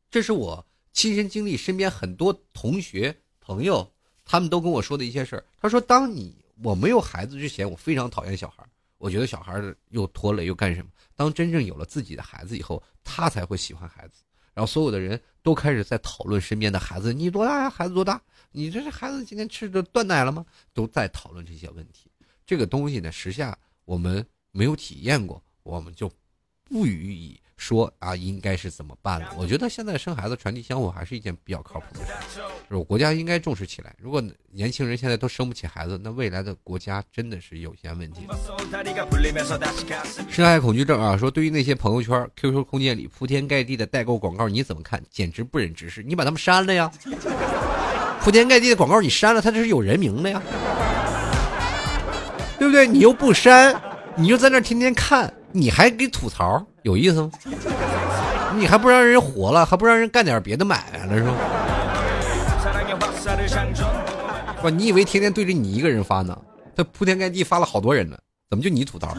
这是我亲身经历，身边很多同学朋友，他们都跟我说的一些事儿。他说，当你我没有孩子之前，我非常讨厌小孩，我觉得小孩又拖累又干什么。当真正有了自己的孩子以后，他才会喜欢孩子。然后所有的人都开始在讨论身边的孩子，你多大呀？孩子多大？你这是孩子今天吃的断奶了吗？都在讨论这些问题。这个东西呢，时下我们没有体验过，我们就不予以说啊，应该是怎么办了？我觉得现在生孩子传递香火还是一件比较靠谱的事，就是国家应该重视起来。如果年轻人现在都生不起孩子，那未来的国家真的是有些问题。深爱恐惧症啊，说对于那些朋友圈、QQ 空间里铺天盖地的代购广告，你怎么看？简直不忍直视！你把他们删了呀！铺天盖地的广告你删了，他这是有人名的呀，对不对？你又不删，你就在那天天看，你还给吐槽。有意思吗？你还不让人活了，还不让人干点别的买卖了是吧？不，你以为天天对着你一个人发呢？他铺天盖地发了好多人呢，怎么就你吐槽？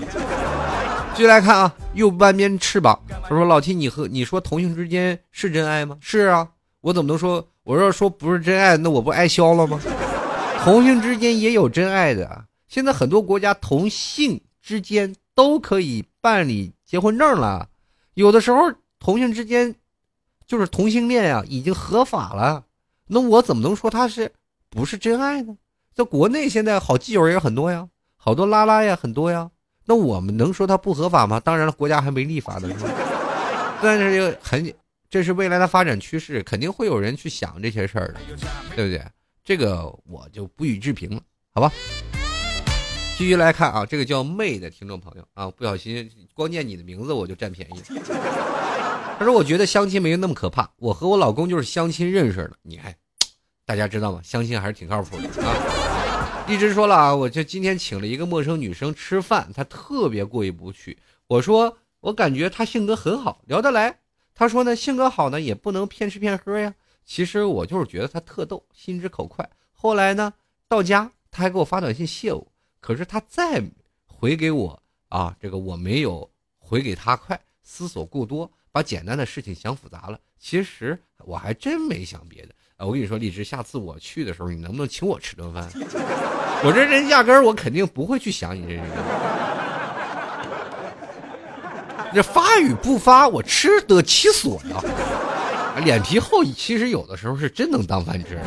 继续来看啊，右半边翅膀。他说：“老七，你和你说同性之间是真爱吗？是啊，我怎么能说？我要说不是真爱，那我不挨削了吗？同性之间也有真爱的。现在很多国家同性之间都可以办理。”结婚证了，有的时候同性之间，就是同性恋呀，已经合法了。那我怎么能说他是不是真爱呢？在国内现在好基友也很多呀，好多拉拉呀很多呀。那我们能说他不合法吗？当然了，国家还没立法呢。<laughs> 但是又很，这是未来的发展趋势，肯定会有人去想这些事儿的，对不对？这个我就不予置评了，好吧？继续来看啊，这个叫妹的听众朋友啊，不小心光念你的名字我就占便宜了。<laughs> 他说：“我觉得相亲没有那么可怕，我和我老公就是相亲认识的。你看，大家知道吗？相亲还是挺靠谱的啊。”一直说了啊，我就今天请了一个陌生女生吃饭，她特别过意不去。我说我感觉她性格很好，聊得来。她说呢，性格好呢也不能骗吃骗喝呀。其实我就是觉得她特逗，心直口快。后来呢，到家她还给我发短信谢我。可是他再回给我啊，这个我没有回给他快，思索过多，把简单的事情想复杂了。其实我还真没想别的啊。我跟你说，荔枝，下次我去的时候，你能不能请我吃顿饭？<laughs> 我这人压根儿我肯定不会去想你这人。这发与不发，我吃得其所呀。脸皮厚，其实有的时候是真能当饭吃。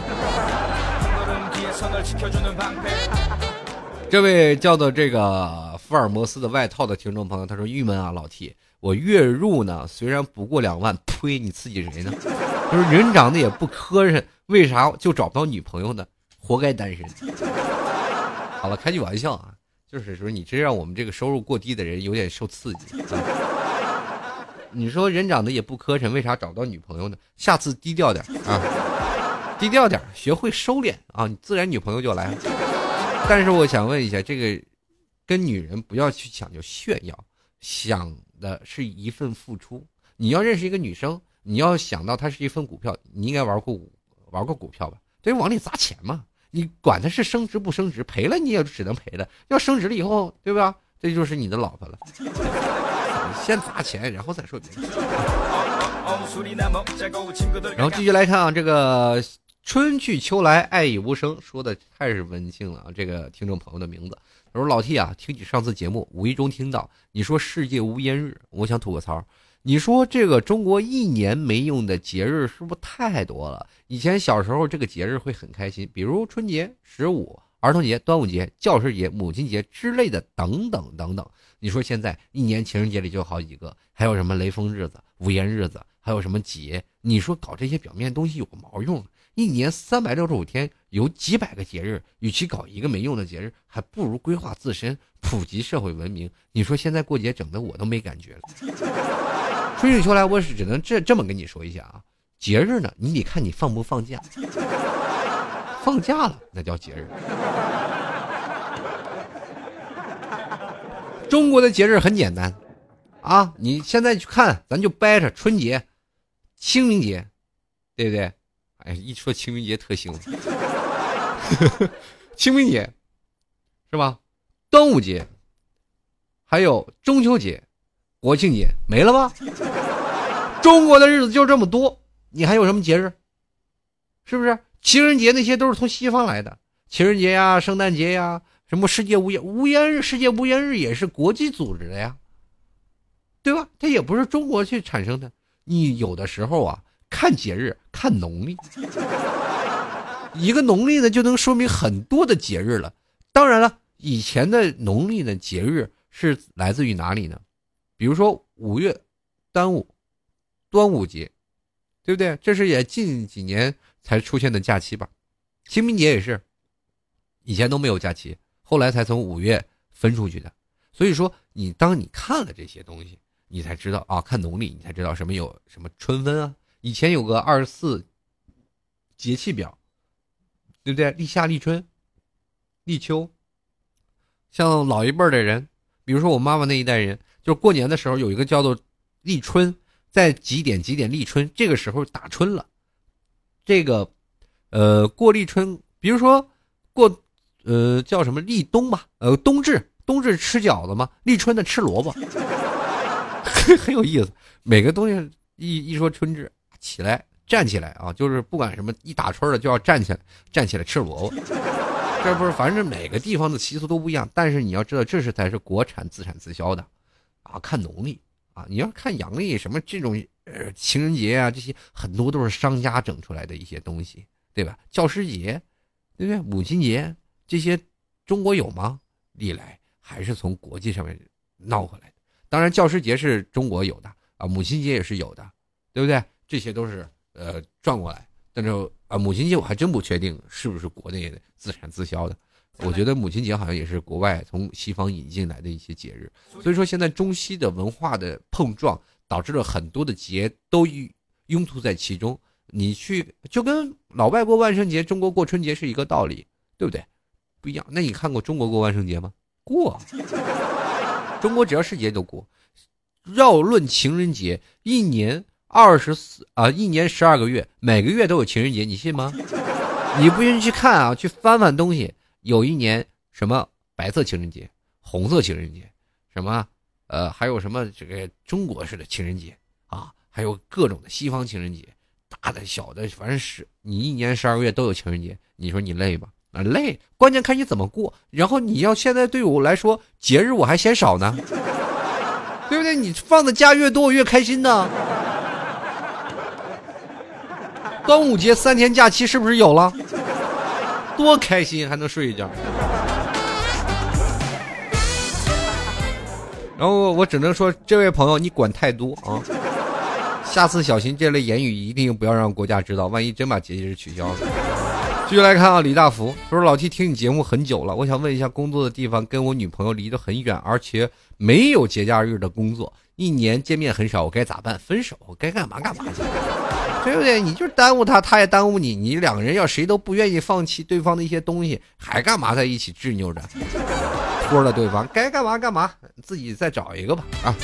这位叫做这个福尔摩斯的外套的听众朋友，他说：“郁闷啊，老 T，我月入呢虽然不过两万，呸，你刺激谁呢？就是人长得也不磕碜，为啥就找不到女朋友呢？活该单身。好了，开句玩笑啊，就是说你这让我们这个收入过低的人有点受刺激。你说人长得也不磕碜，为啥找不到女朋友呢？下次低调点啊，低调点，学会收敛啊，你自然女朋友就来了。”但是我想问一下，这个跟女人不要去讲究炫耀，想的是一份付出。你要认识一个女生，你要想到她是一份股票，你应该玩过股，玩过股票吧？对，往里砸钱嘛。你管它是升值不升值，赔了你也只能赔了。要升值了以后，对吧？这就是你的老婆了。<laughs> 先砸钱，然后再说别的。<laughs> 然后继续来看啊，这个。春去秋来，爱已无声，说的太是温馨了啊！这个听众朋友的名字，他说：“老 T 啊，听你上次节目，无意中听到你说世界无烟日，我想吐个槽。你说这个中国一年没用的节日是不是太多了？以前小时候这个节日会很开心，比如春节、十五儿童节、端午节、教师节、母亲节之类的等等等等。你说现在一年情人节里就好几个，还有什么雷锋日子、无烟日子，还有什么节？你说搞这些表面东西有毛用？一年三百六十五天，有几百个节日，与其搞一个没用的节日，还不如规划自身，普及社会文明。你说现在过节整的我都没感觉了。春雨秋来，我是只能这这么跟你说一下啊，节日呢，你得看你放不放假。放假了，那叫节日。中国的节日很简单，啊，你现在去看，咱就掰扯春节、清明节，对不对？哎，一说清明节特兴奋。<laughs> 清明节是吧？端午节，还有中秋节、国庆节，没了吧？中国的日子就这么多，你还有什么节日？是不是？情人节那些都是从西方来的，情人节呀、圣诞节呀。什么世界无烟无烟日？世界无烟日也是国际组织的呀，对吧？它也不是中国去产生的。你有的时候啊，看节日看农历，一个农历呢就能说明很多的节日了。当然了，以前的农历的节日是来自于哪里呢？比如说五月端午、端午节，对不对？这是也近几年才出现的假期吧？清明节也是，以前都没有假期。后来才从五月分出去的，所以说你当你看了这些东西，你才知道啊，看农历你才知道什么有什么春分啊。以前有个二十四节气表，对不对？立夏、立春、立秋。像老一辈的人，比如说我妈妈那一代人，就是过年的时候有一个叫做立春，在几点几点立春，这个时候打春了。这个，呃，过立春，比如说过。呃，叫什么立冬吧？呃，冬至，冬至吃饺子吗？立春的吃萝卜，<laughs> 很有意思。每个东西一一说春至，起来站起来啊，就是不管什么一打春的就要站起来，站起来吃萝卜。这不是，反正每个地方的习俗都不一样。但是你要知道，这是才是国产自产自销的啊。看农历啊，你要看阳历，什么这种呃情人节啊，这些很多都是商家整出来的一些东西，对吧？教师节，对不对？母亲节。这些中国有吗？历来还是从国际上面闹过来的。当然，教师节是中国有的啊，母亲节也是有的，对不对？这些都是呃转过来。但是啊，母亲节我还真不确定是不是国内的自产自销的。我觉得母亲节好像也是国外从西方引进来的一些节日。所以说，现在中西的文化的碰撞，导致了很多的节都拥簇在其中。你去就跟老外过万圣节，中国过春节是一个道理，对不对？不一样，那你看过中国过万圣节吗？过，中国只要是节都过。要论情人节，一年二十四啊，一年十二个月，每个月都有情人节，你信吗？<laughs> 你不信去看啊，去翻翻东西。有一年什么白色情人节、红色情人节，什么呃，还有什么这个中国式的情人节啊，还有各种的西方情人节，大的小的，反正是你一年十二个月都有情人节，你说你累吧？啊，累，关键看你怎么过。然后你要现在对我来说，节日我还嫌少呢，对不对？你放的假越多，我越开心呢。端午节三天假期是不是有了？多开心，还能睡一觉。然后我只能说，这位朋友你管太多啊，下次小心这类言语，一定不要让国家知道，万一真把节日取消了。继续来看啊，李大福说：“老 T 听你节目很久了，我想问一下，工作的地方跟我女朋友离得很远，而且没有节假日的工作，一年见面很少，我该咋办？分手？我该干嘛干嘛去？对不对？你就是耽误他，他也耽误你，你两个人要谁都不愿意放弃对方的一些东西，还干嘛在一起执拗着，拖了对方？该干嘛干嘛，自己再找一个吧。啊，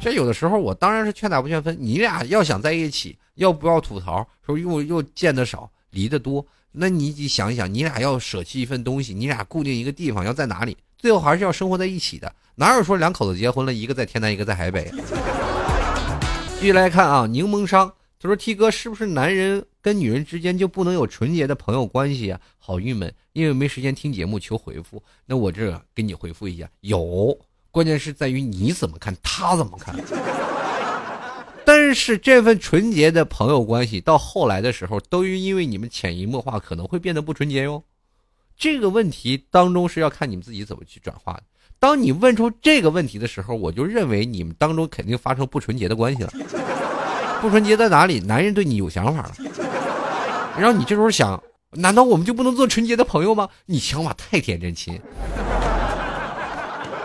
这有的时候我当然是劝打不劝分，你俩要想在一起，要不要吐槽？说又又见得少，离得多。”那你得想一想，你俩要舍弃一份东西，你俩固定一个地方要在哪里？最后还是要生活在一起的，哪有说两口子结婚了，一个在天南，一个在海北？<laughs> 继续来看啊，柠檬商他说：“T 哥，是不是男人跟女人之间就不能有纯洁的朋友关系啊？好郁闷，因为没时间听节目，求回复。那我这给你回复一下，有，关键是在于你怎么看，他怎么看。”但是这份纯洁的朋友关系，到后来的时候，都因为你们潜移默化，可能会变得不纯洁哟。这个问题当中是要看你们自己怎么去转化的。当你问出这个问题的时候，我就认为你们当中肯定发生不纯洁的关系了。不纯洁在哪里？男人对你有想法了，然后你这时候想，难道我们就不能做纯洁的朋友吗？你想法太天真，亲。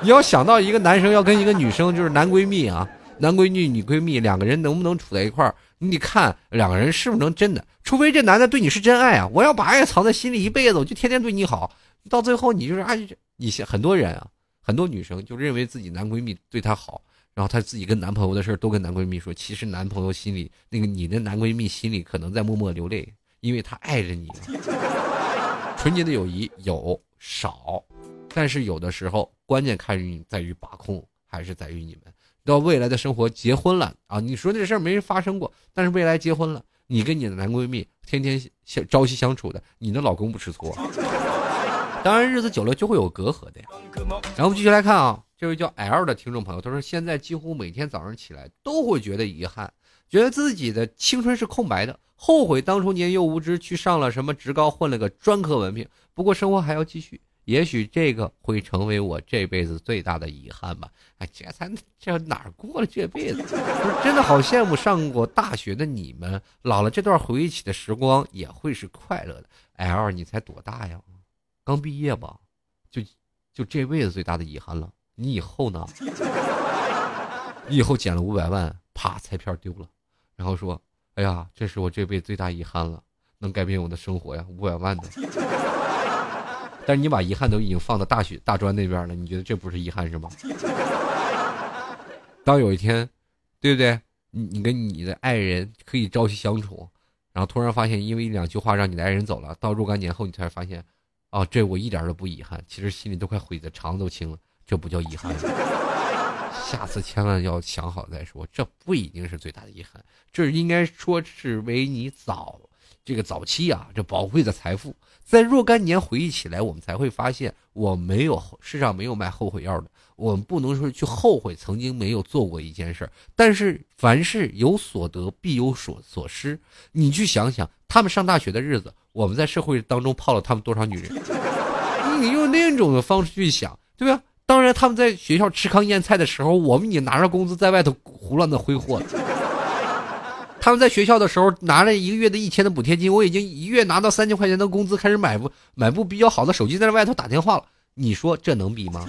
你要想到一个男生要跟一个女生就是男闺蜜啊，男闺蜜、女闺蜜两个人能不能处在一块儿？你看两个人是不是能真的？除非这男的对你是真爱啊！我要把爱藏在心里一辈子，我就天天对你好。到最后你就是爱，你很多人啊，很多女生就认为自己男闺蜜对她好，然后她自己跟男朋友的事都跟男闺蜜说。其实男朋友心里那个你的男闺蜜心里可能在默默流泪，因为他爱着你。纯洁的友谊有少。但是有的时候，关键看于你在于把控，还是在于你们到未来的生活结婚了啊！你说这事儿没人发生过，但是未来结婚了，你跟你的男闺蜜天天相朝夕相处的，你的老公不吃醋。当然，日子久了就会有隔阂的呀。然后我们继续来看啊，这位叫 L 的听众朋友，他说现在几乎每天早上起来都会觉得遗憾，觉得自己的青春是空白的，后悔当初年幼无知去上了什么职高，混了个专科文凭。不过生活还要继续。也许这个会成为我这辈子最大的遗憾吧。哎，这才这哪过了这辈子？<laughs> 真的好羡慕上过大学的你们，老了这段回忆起的时光也会是快乐的。L，你才多大呀？刚毕业吧？就就这辈子最大的遗憾了。你以后呢？你以后捡了五百万，啪，彩票丢了，然后说：“哎呀，这是我这辈子最大遗憾了，能改变我的生活呀，五百万的。”但是你把遗憾都已经放到大学大专那边了，你觉得这不是遗憾是吗？<laughs> 当有一天，对不对？你你跟你的爱人可以朝夕相处，然后突然发现因为一两句话让你的爱人走了，到若干年后你才发现，哦，这我一点都不遗憾，其实心里都快悔的肠子都青了，这不叫遗憾。下次千万要想好再说，这不一定是最大的遗憾，这应该说是为你早这个早期啊这宝贵的财富。在若干年回忆起来，我们才会发现，我没有世上没有卖后悔药的。我们不能说去后悔曾经没有做过一件事儿但是凡事有所得必有所所失。你去想想，他们上大学的日子，我们在社会当中泡了他们多少女人？<laughs> 你用另一种的方式去想，对吧？他们在学校吃糠咽菜的时候，我们也拿着工资在外头胡乱的挥霍。他们在学校的时候拿了一个月的一千的补贴金，我已经一月拿到三千块钱的工资，开始买部买部比较好的手机，在外头打电话了。你说这能比吗？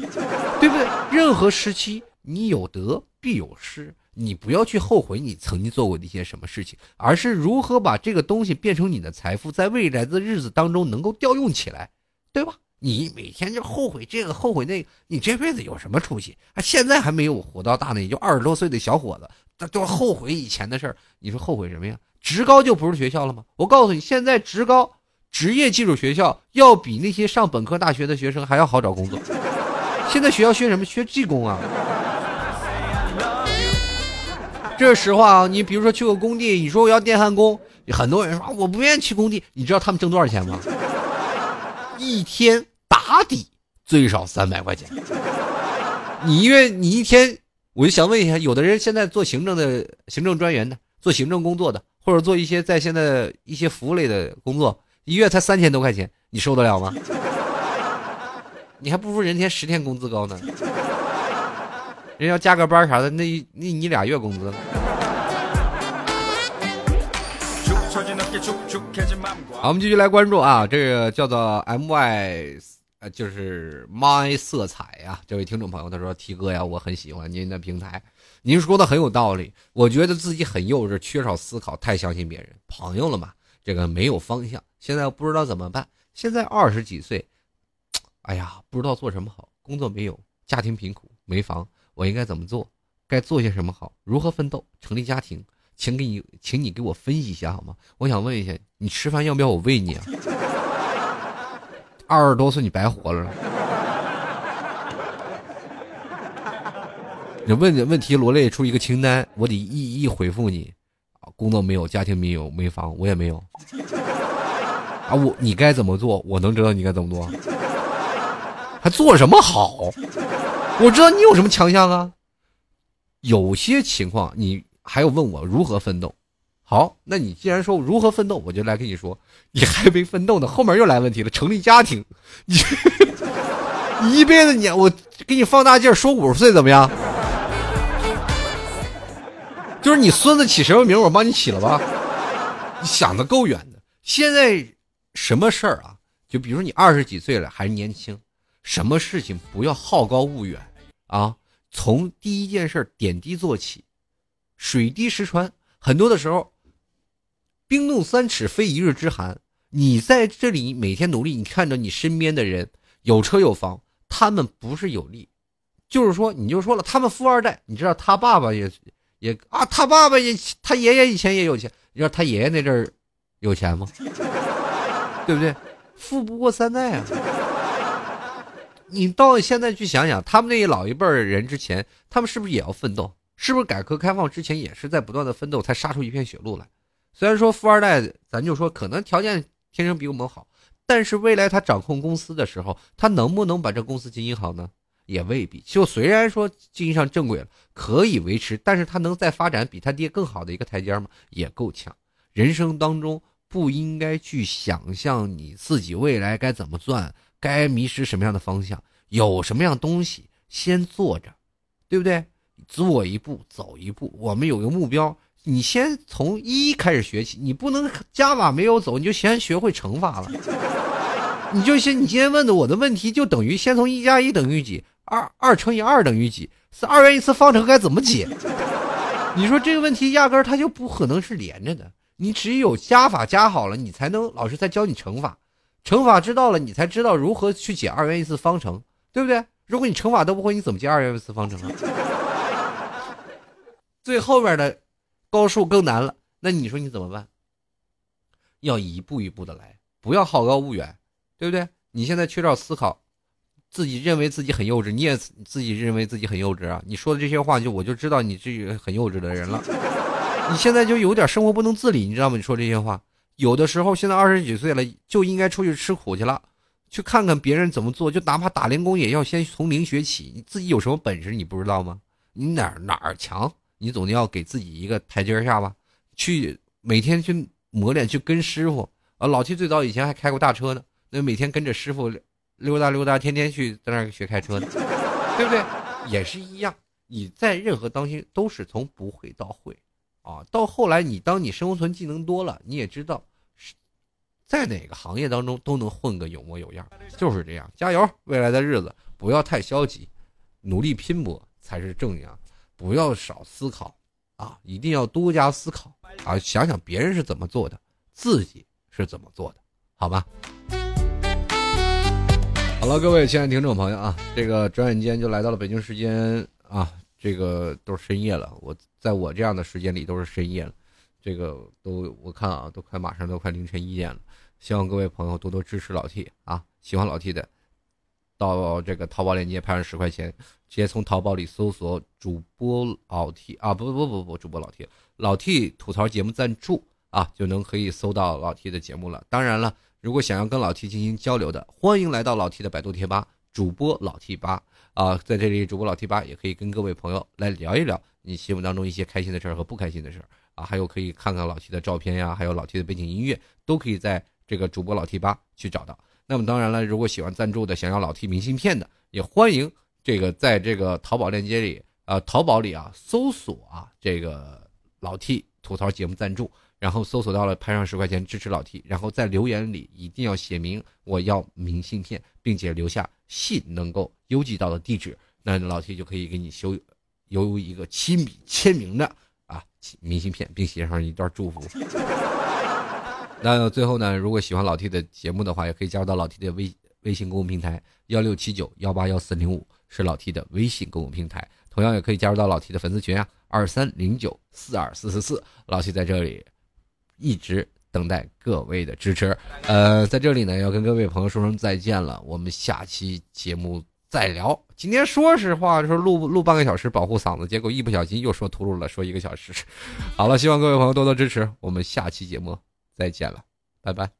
对不对？任何时期你有得必有失，你不要去后悔你曾经做过的一些什么事情，而是如何把这个东西变成你的财富，在未来的日子当中能够调用起来，对吧？你每天就后悔这个后悔那个，你这辈子有什么出息？啊，现在还没有活到大呢，也就二十多岁的小伙子。他都后悔以前的事儿，你说后悔什么呀？职高就不是学校了吗？我告诉你，现在职高职业技术学校要比那些上本科大学的学生还要好找工作。现在学校学什么？学技工啊。这是实话啊！你比如说去个工地，你说我要电焊工，很多人说我不愿意去工地。你知道他们挣多少钱吗？一天打底最少三百块钱。你因为你一天。我就想问一下，有的人现在做行政的、行政专员的，做行政工作的，或者做一些在线的一些服务类的工作，一月才三千多块钱，你受得了吗？<laughs> 你还不如人天十天工资高呢。人要加个班啥的，那那你俩月工资。好，我们继续来关注啊，这个叫做 M Y。呃，就是 my 色彩呀，这位听众朋友他说：“T 哥呀，我很喜欢您的平台，您说的很有道理。我觉得自己很幼稚，缺少思考，太相信别人。朋友了嘛，这个没有方向，现在不知道怎么办。现在二十几岁，哎呀，不知道做什么好，工作没有，家庭贫苦，没房，我应该怎么做？该做些什么好？如何奋斗？成立家庭？请给你，请你给我分析一下好吗？我想问一下，你吃饭要不要我喂你啊？”二十多岁你白活了。<laughs> 你问问题罗列出一个清单，我得一一回复你。啊，工作没有，家庭没有，没房，我也没有。啊，我你该怎么做？我能知道你该怎么做？还做什么好？我知道你有什么强项啊。有些情况你还要问我如何奋斗。好，那你既然说如何奋斗，我就来跟你说，你还没奋斗呢，后面又来问题了，成立家庭，你 <laughs> 一辈子你我给你放大镜说五十岁怎么样？就是你孙子起什么名，我帮你起了吧？你想的够远的。现在什么事儿啊？就比如你二十几岁了还是年轻，什么事情不要好高骛远啊？从第一件事点滴做起，水滴石穿。很多的时候，冰冻三尺非一日之寒。你在这里每天努力，你看着你身边的人有车有房，他们不是有利，就是说你就说了，他们富二代，你知道他爸爸也也啊，他爸爸也他爷爷以前也有钱，你知道他爷爷那阵儿有钱吗？<laughs> 对不对？富不过三代啊。你到现在去想想，他们那一老一辈人之前，他们是不是也要奋斗？是不是改革开放之前也是在不断的奋斗，才杀出一片血路来？虽然说富二代，咱就说可能条件天生比我们好，但是未来他掌控公司的时候，他能不能把这公司经营好呢？也未必。就虽然说经营上正轨了，可以维持，但是他能再发展比他爹更好的一个台阶吗？也够呛。人生当中不应该去想象你自己未来该怎么赚，该迷失什么样的方向，有什么样东西先做着，对不对？做一步走一步，我们有个目标，你先从一开始学起，你不能加法没有走，你就先学会乘法了。你就先，你今天问的我的问题，就等于先从一加一等于几，二二乘以二等于几，是二元一次方程该怎么解？<laughs> 你说这个问题压根儿它就不可能是连着的，你只有加法加好了，你才能老师再教你乘法，乘法知道了，你才知道如何去解二元一次方程，对不对？如果你乘法都不会，你怎么解二元一次方程啊？<laughs> 最后边的高数更难了，那你说你怎么办？要一步一步的来，不要好高骛远，对不对？你现在缺少思考，自己认为自己很幼稚，你也自己认为自己很幼稚啊！你说的这些话，就我就知道你是个很幼稚的人了。<laughs> 你现在就有点生活不能自理，你知道吗？你说这些话，有的时候现在二十几岁了，就应该出去吃苦去了，去看看别人怎么做，就哪怕打零工，也要先从零学起。你自己有什么本事，你不知道吗？你哪哪儿强？你总得要给自己一个台阶下吧，去每天去磨练，去跟师傅啊。老七最早以前还开过大车呢，那每天跟着师傅溜达溜达，天天去在那儿学开车呢，对不对？也是一样，你在任何当心都是从不会到会啊。到后来，你当你生存技能多了，你也知道在哪个行业当中都能混个有模有样，就是这样。加油，未来的日子不要太消极，努力拼搏才是正样。不要少思考，啊，一定要多加思考啊！想想别人是怎么做的，自己是怎么做的，好吧？好了，各位亲爱的听众朋友啊，这个转眼间就来到了北京时间啊，这个都是深夜了。我在我这样的时间里都是深夜了，这个都我看啊，都快马上都快凌晨一点了。希望各位朋友多多支持老 T 啊，喜欢老 T 的。到这个淘宝链接拍上十块钱，直接从淘宝里搜索主播老 T 啊，不不不不不，主播老 T，老 T 吐槽节目赞助啊，就能可以搜到老 T 的节目了。当然了，如果想要跟老 T 进行交流的，欢迎来到老 T 的百度贴吧，主播老 T 吧啊，在这里主播老 T 吧也可以跟各位朋友来聊一聊你心目当中一些开心的事儿和不开心的事儿啊，还有可以看看老 T 的照片呀，还有老 T 的背景音乐，都可以在这个主播老 T 吧去找到。那么当然了，如果喜欢赞助的，想要老 T 明信片的，也欢迎这个在这个淘宝链接里，呃，淘宝里啊，搜索啊，这个老 T 吐槽节目赞助，然后搜索到了，拍上十块钱支持老 T，然后在留言里一定要写明我要明信片，并且留下信能够邮寄到的地址，那老 T 就可以给你修邮一个亲笔签名的啊明信片，并写上一段祝福。那最后呢，如果喜欢老 T 的节目的话，也可以加入到老 T 的微微信公众平台幺六七九幺八幺四零五，是老 T 的微信公众平台。同样也可以加入到老 T 的粉丝群啊，二三零九四二四四四。老 T 在这里一直等待各位的支持。呃，在这里呢，要跟各位朋友说声再见了，我们下期节目再聊。今天说实话，说录录半个小时保护嗓子，结果一不小心又说秃噜了，说一个小时。好了，希望各位朋友多多支持，我们下期节目。再见了，拜拜。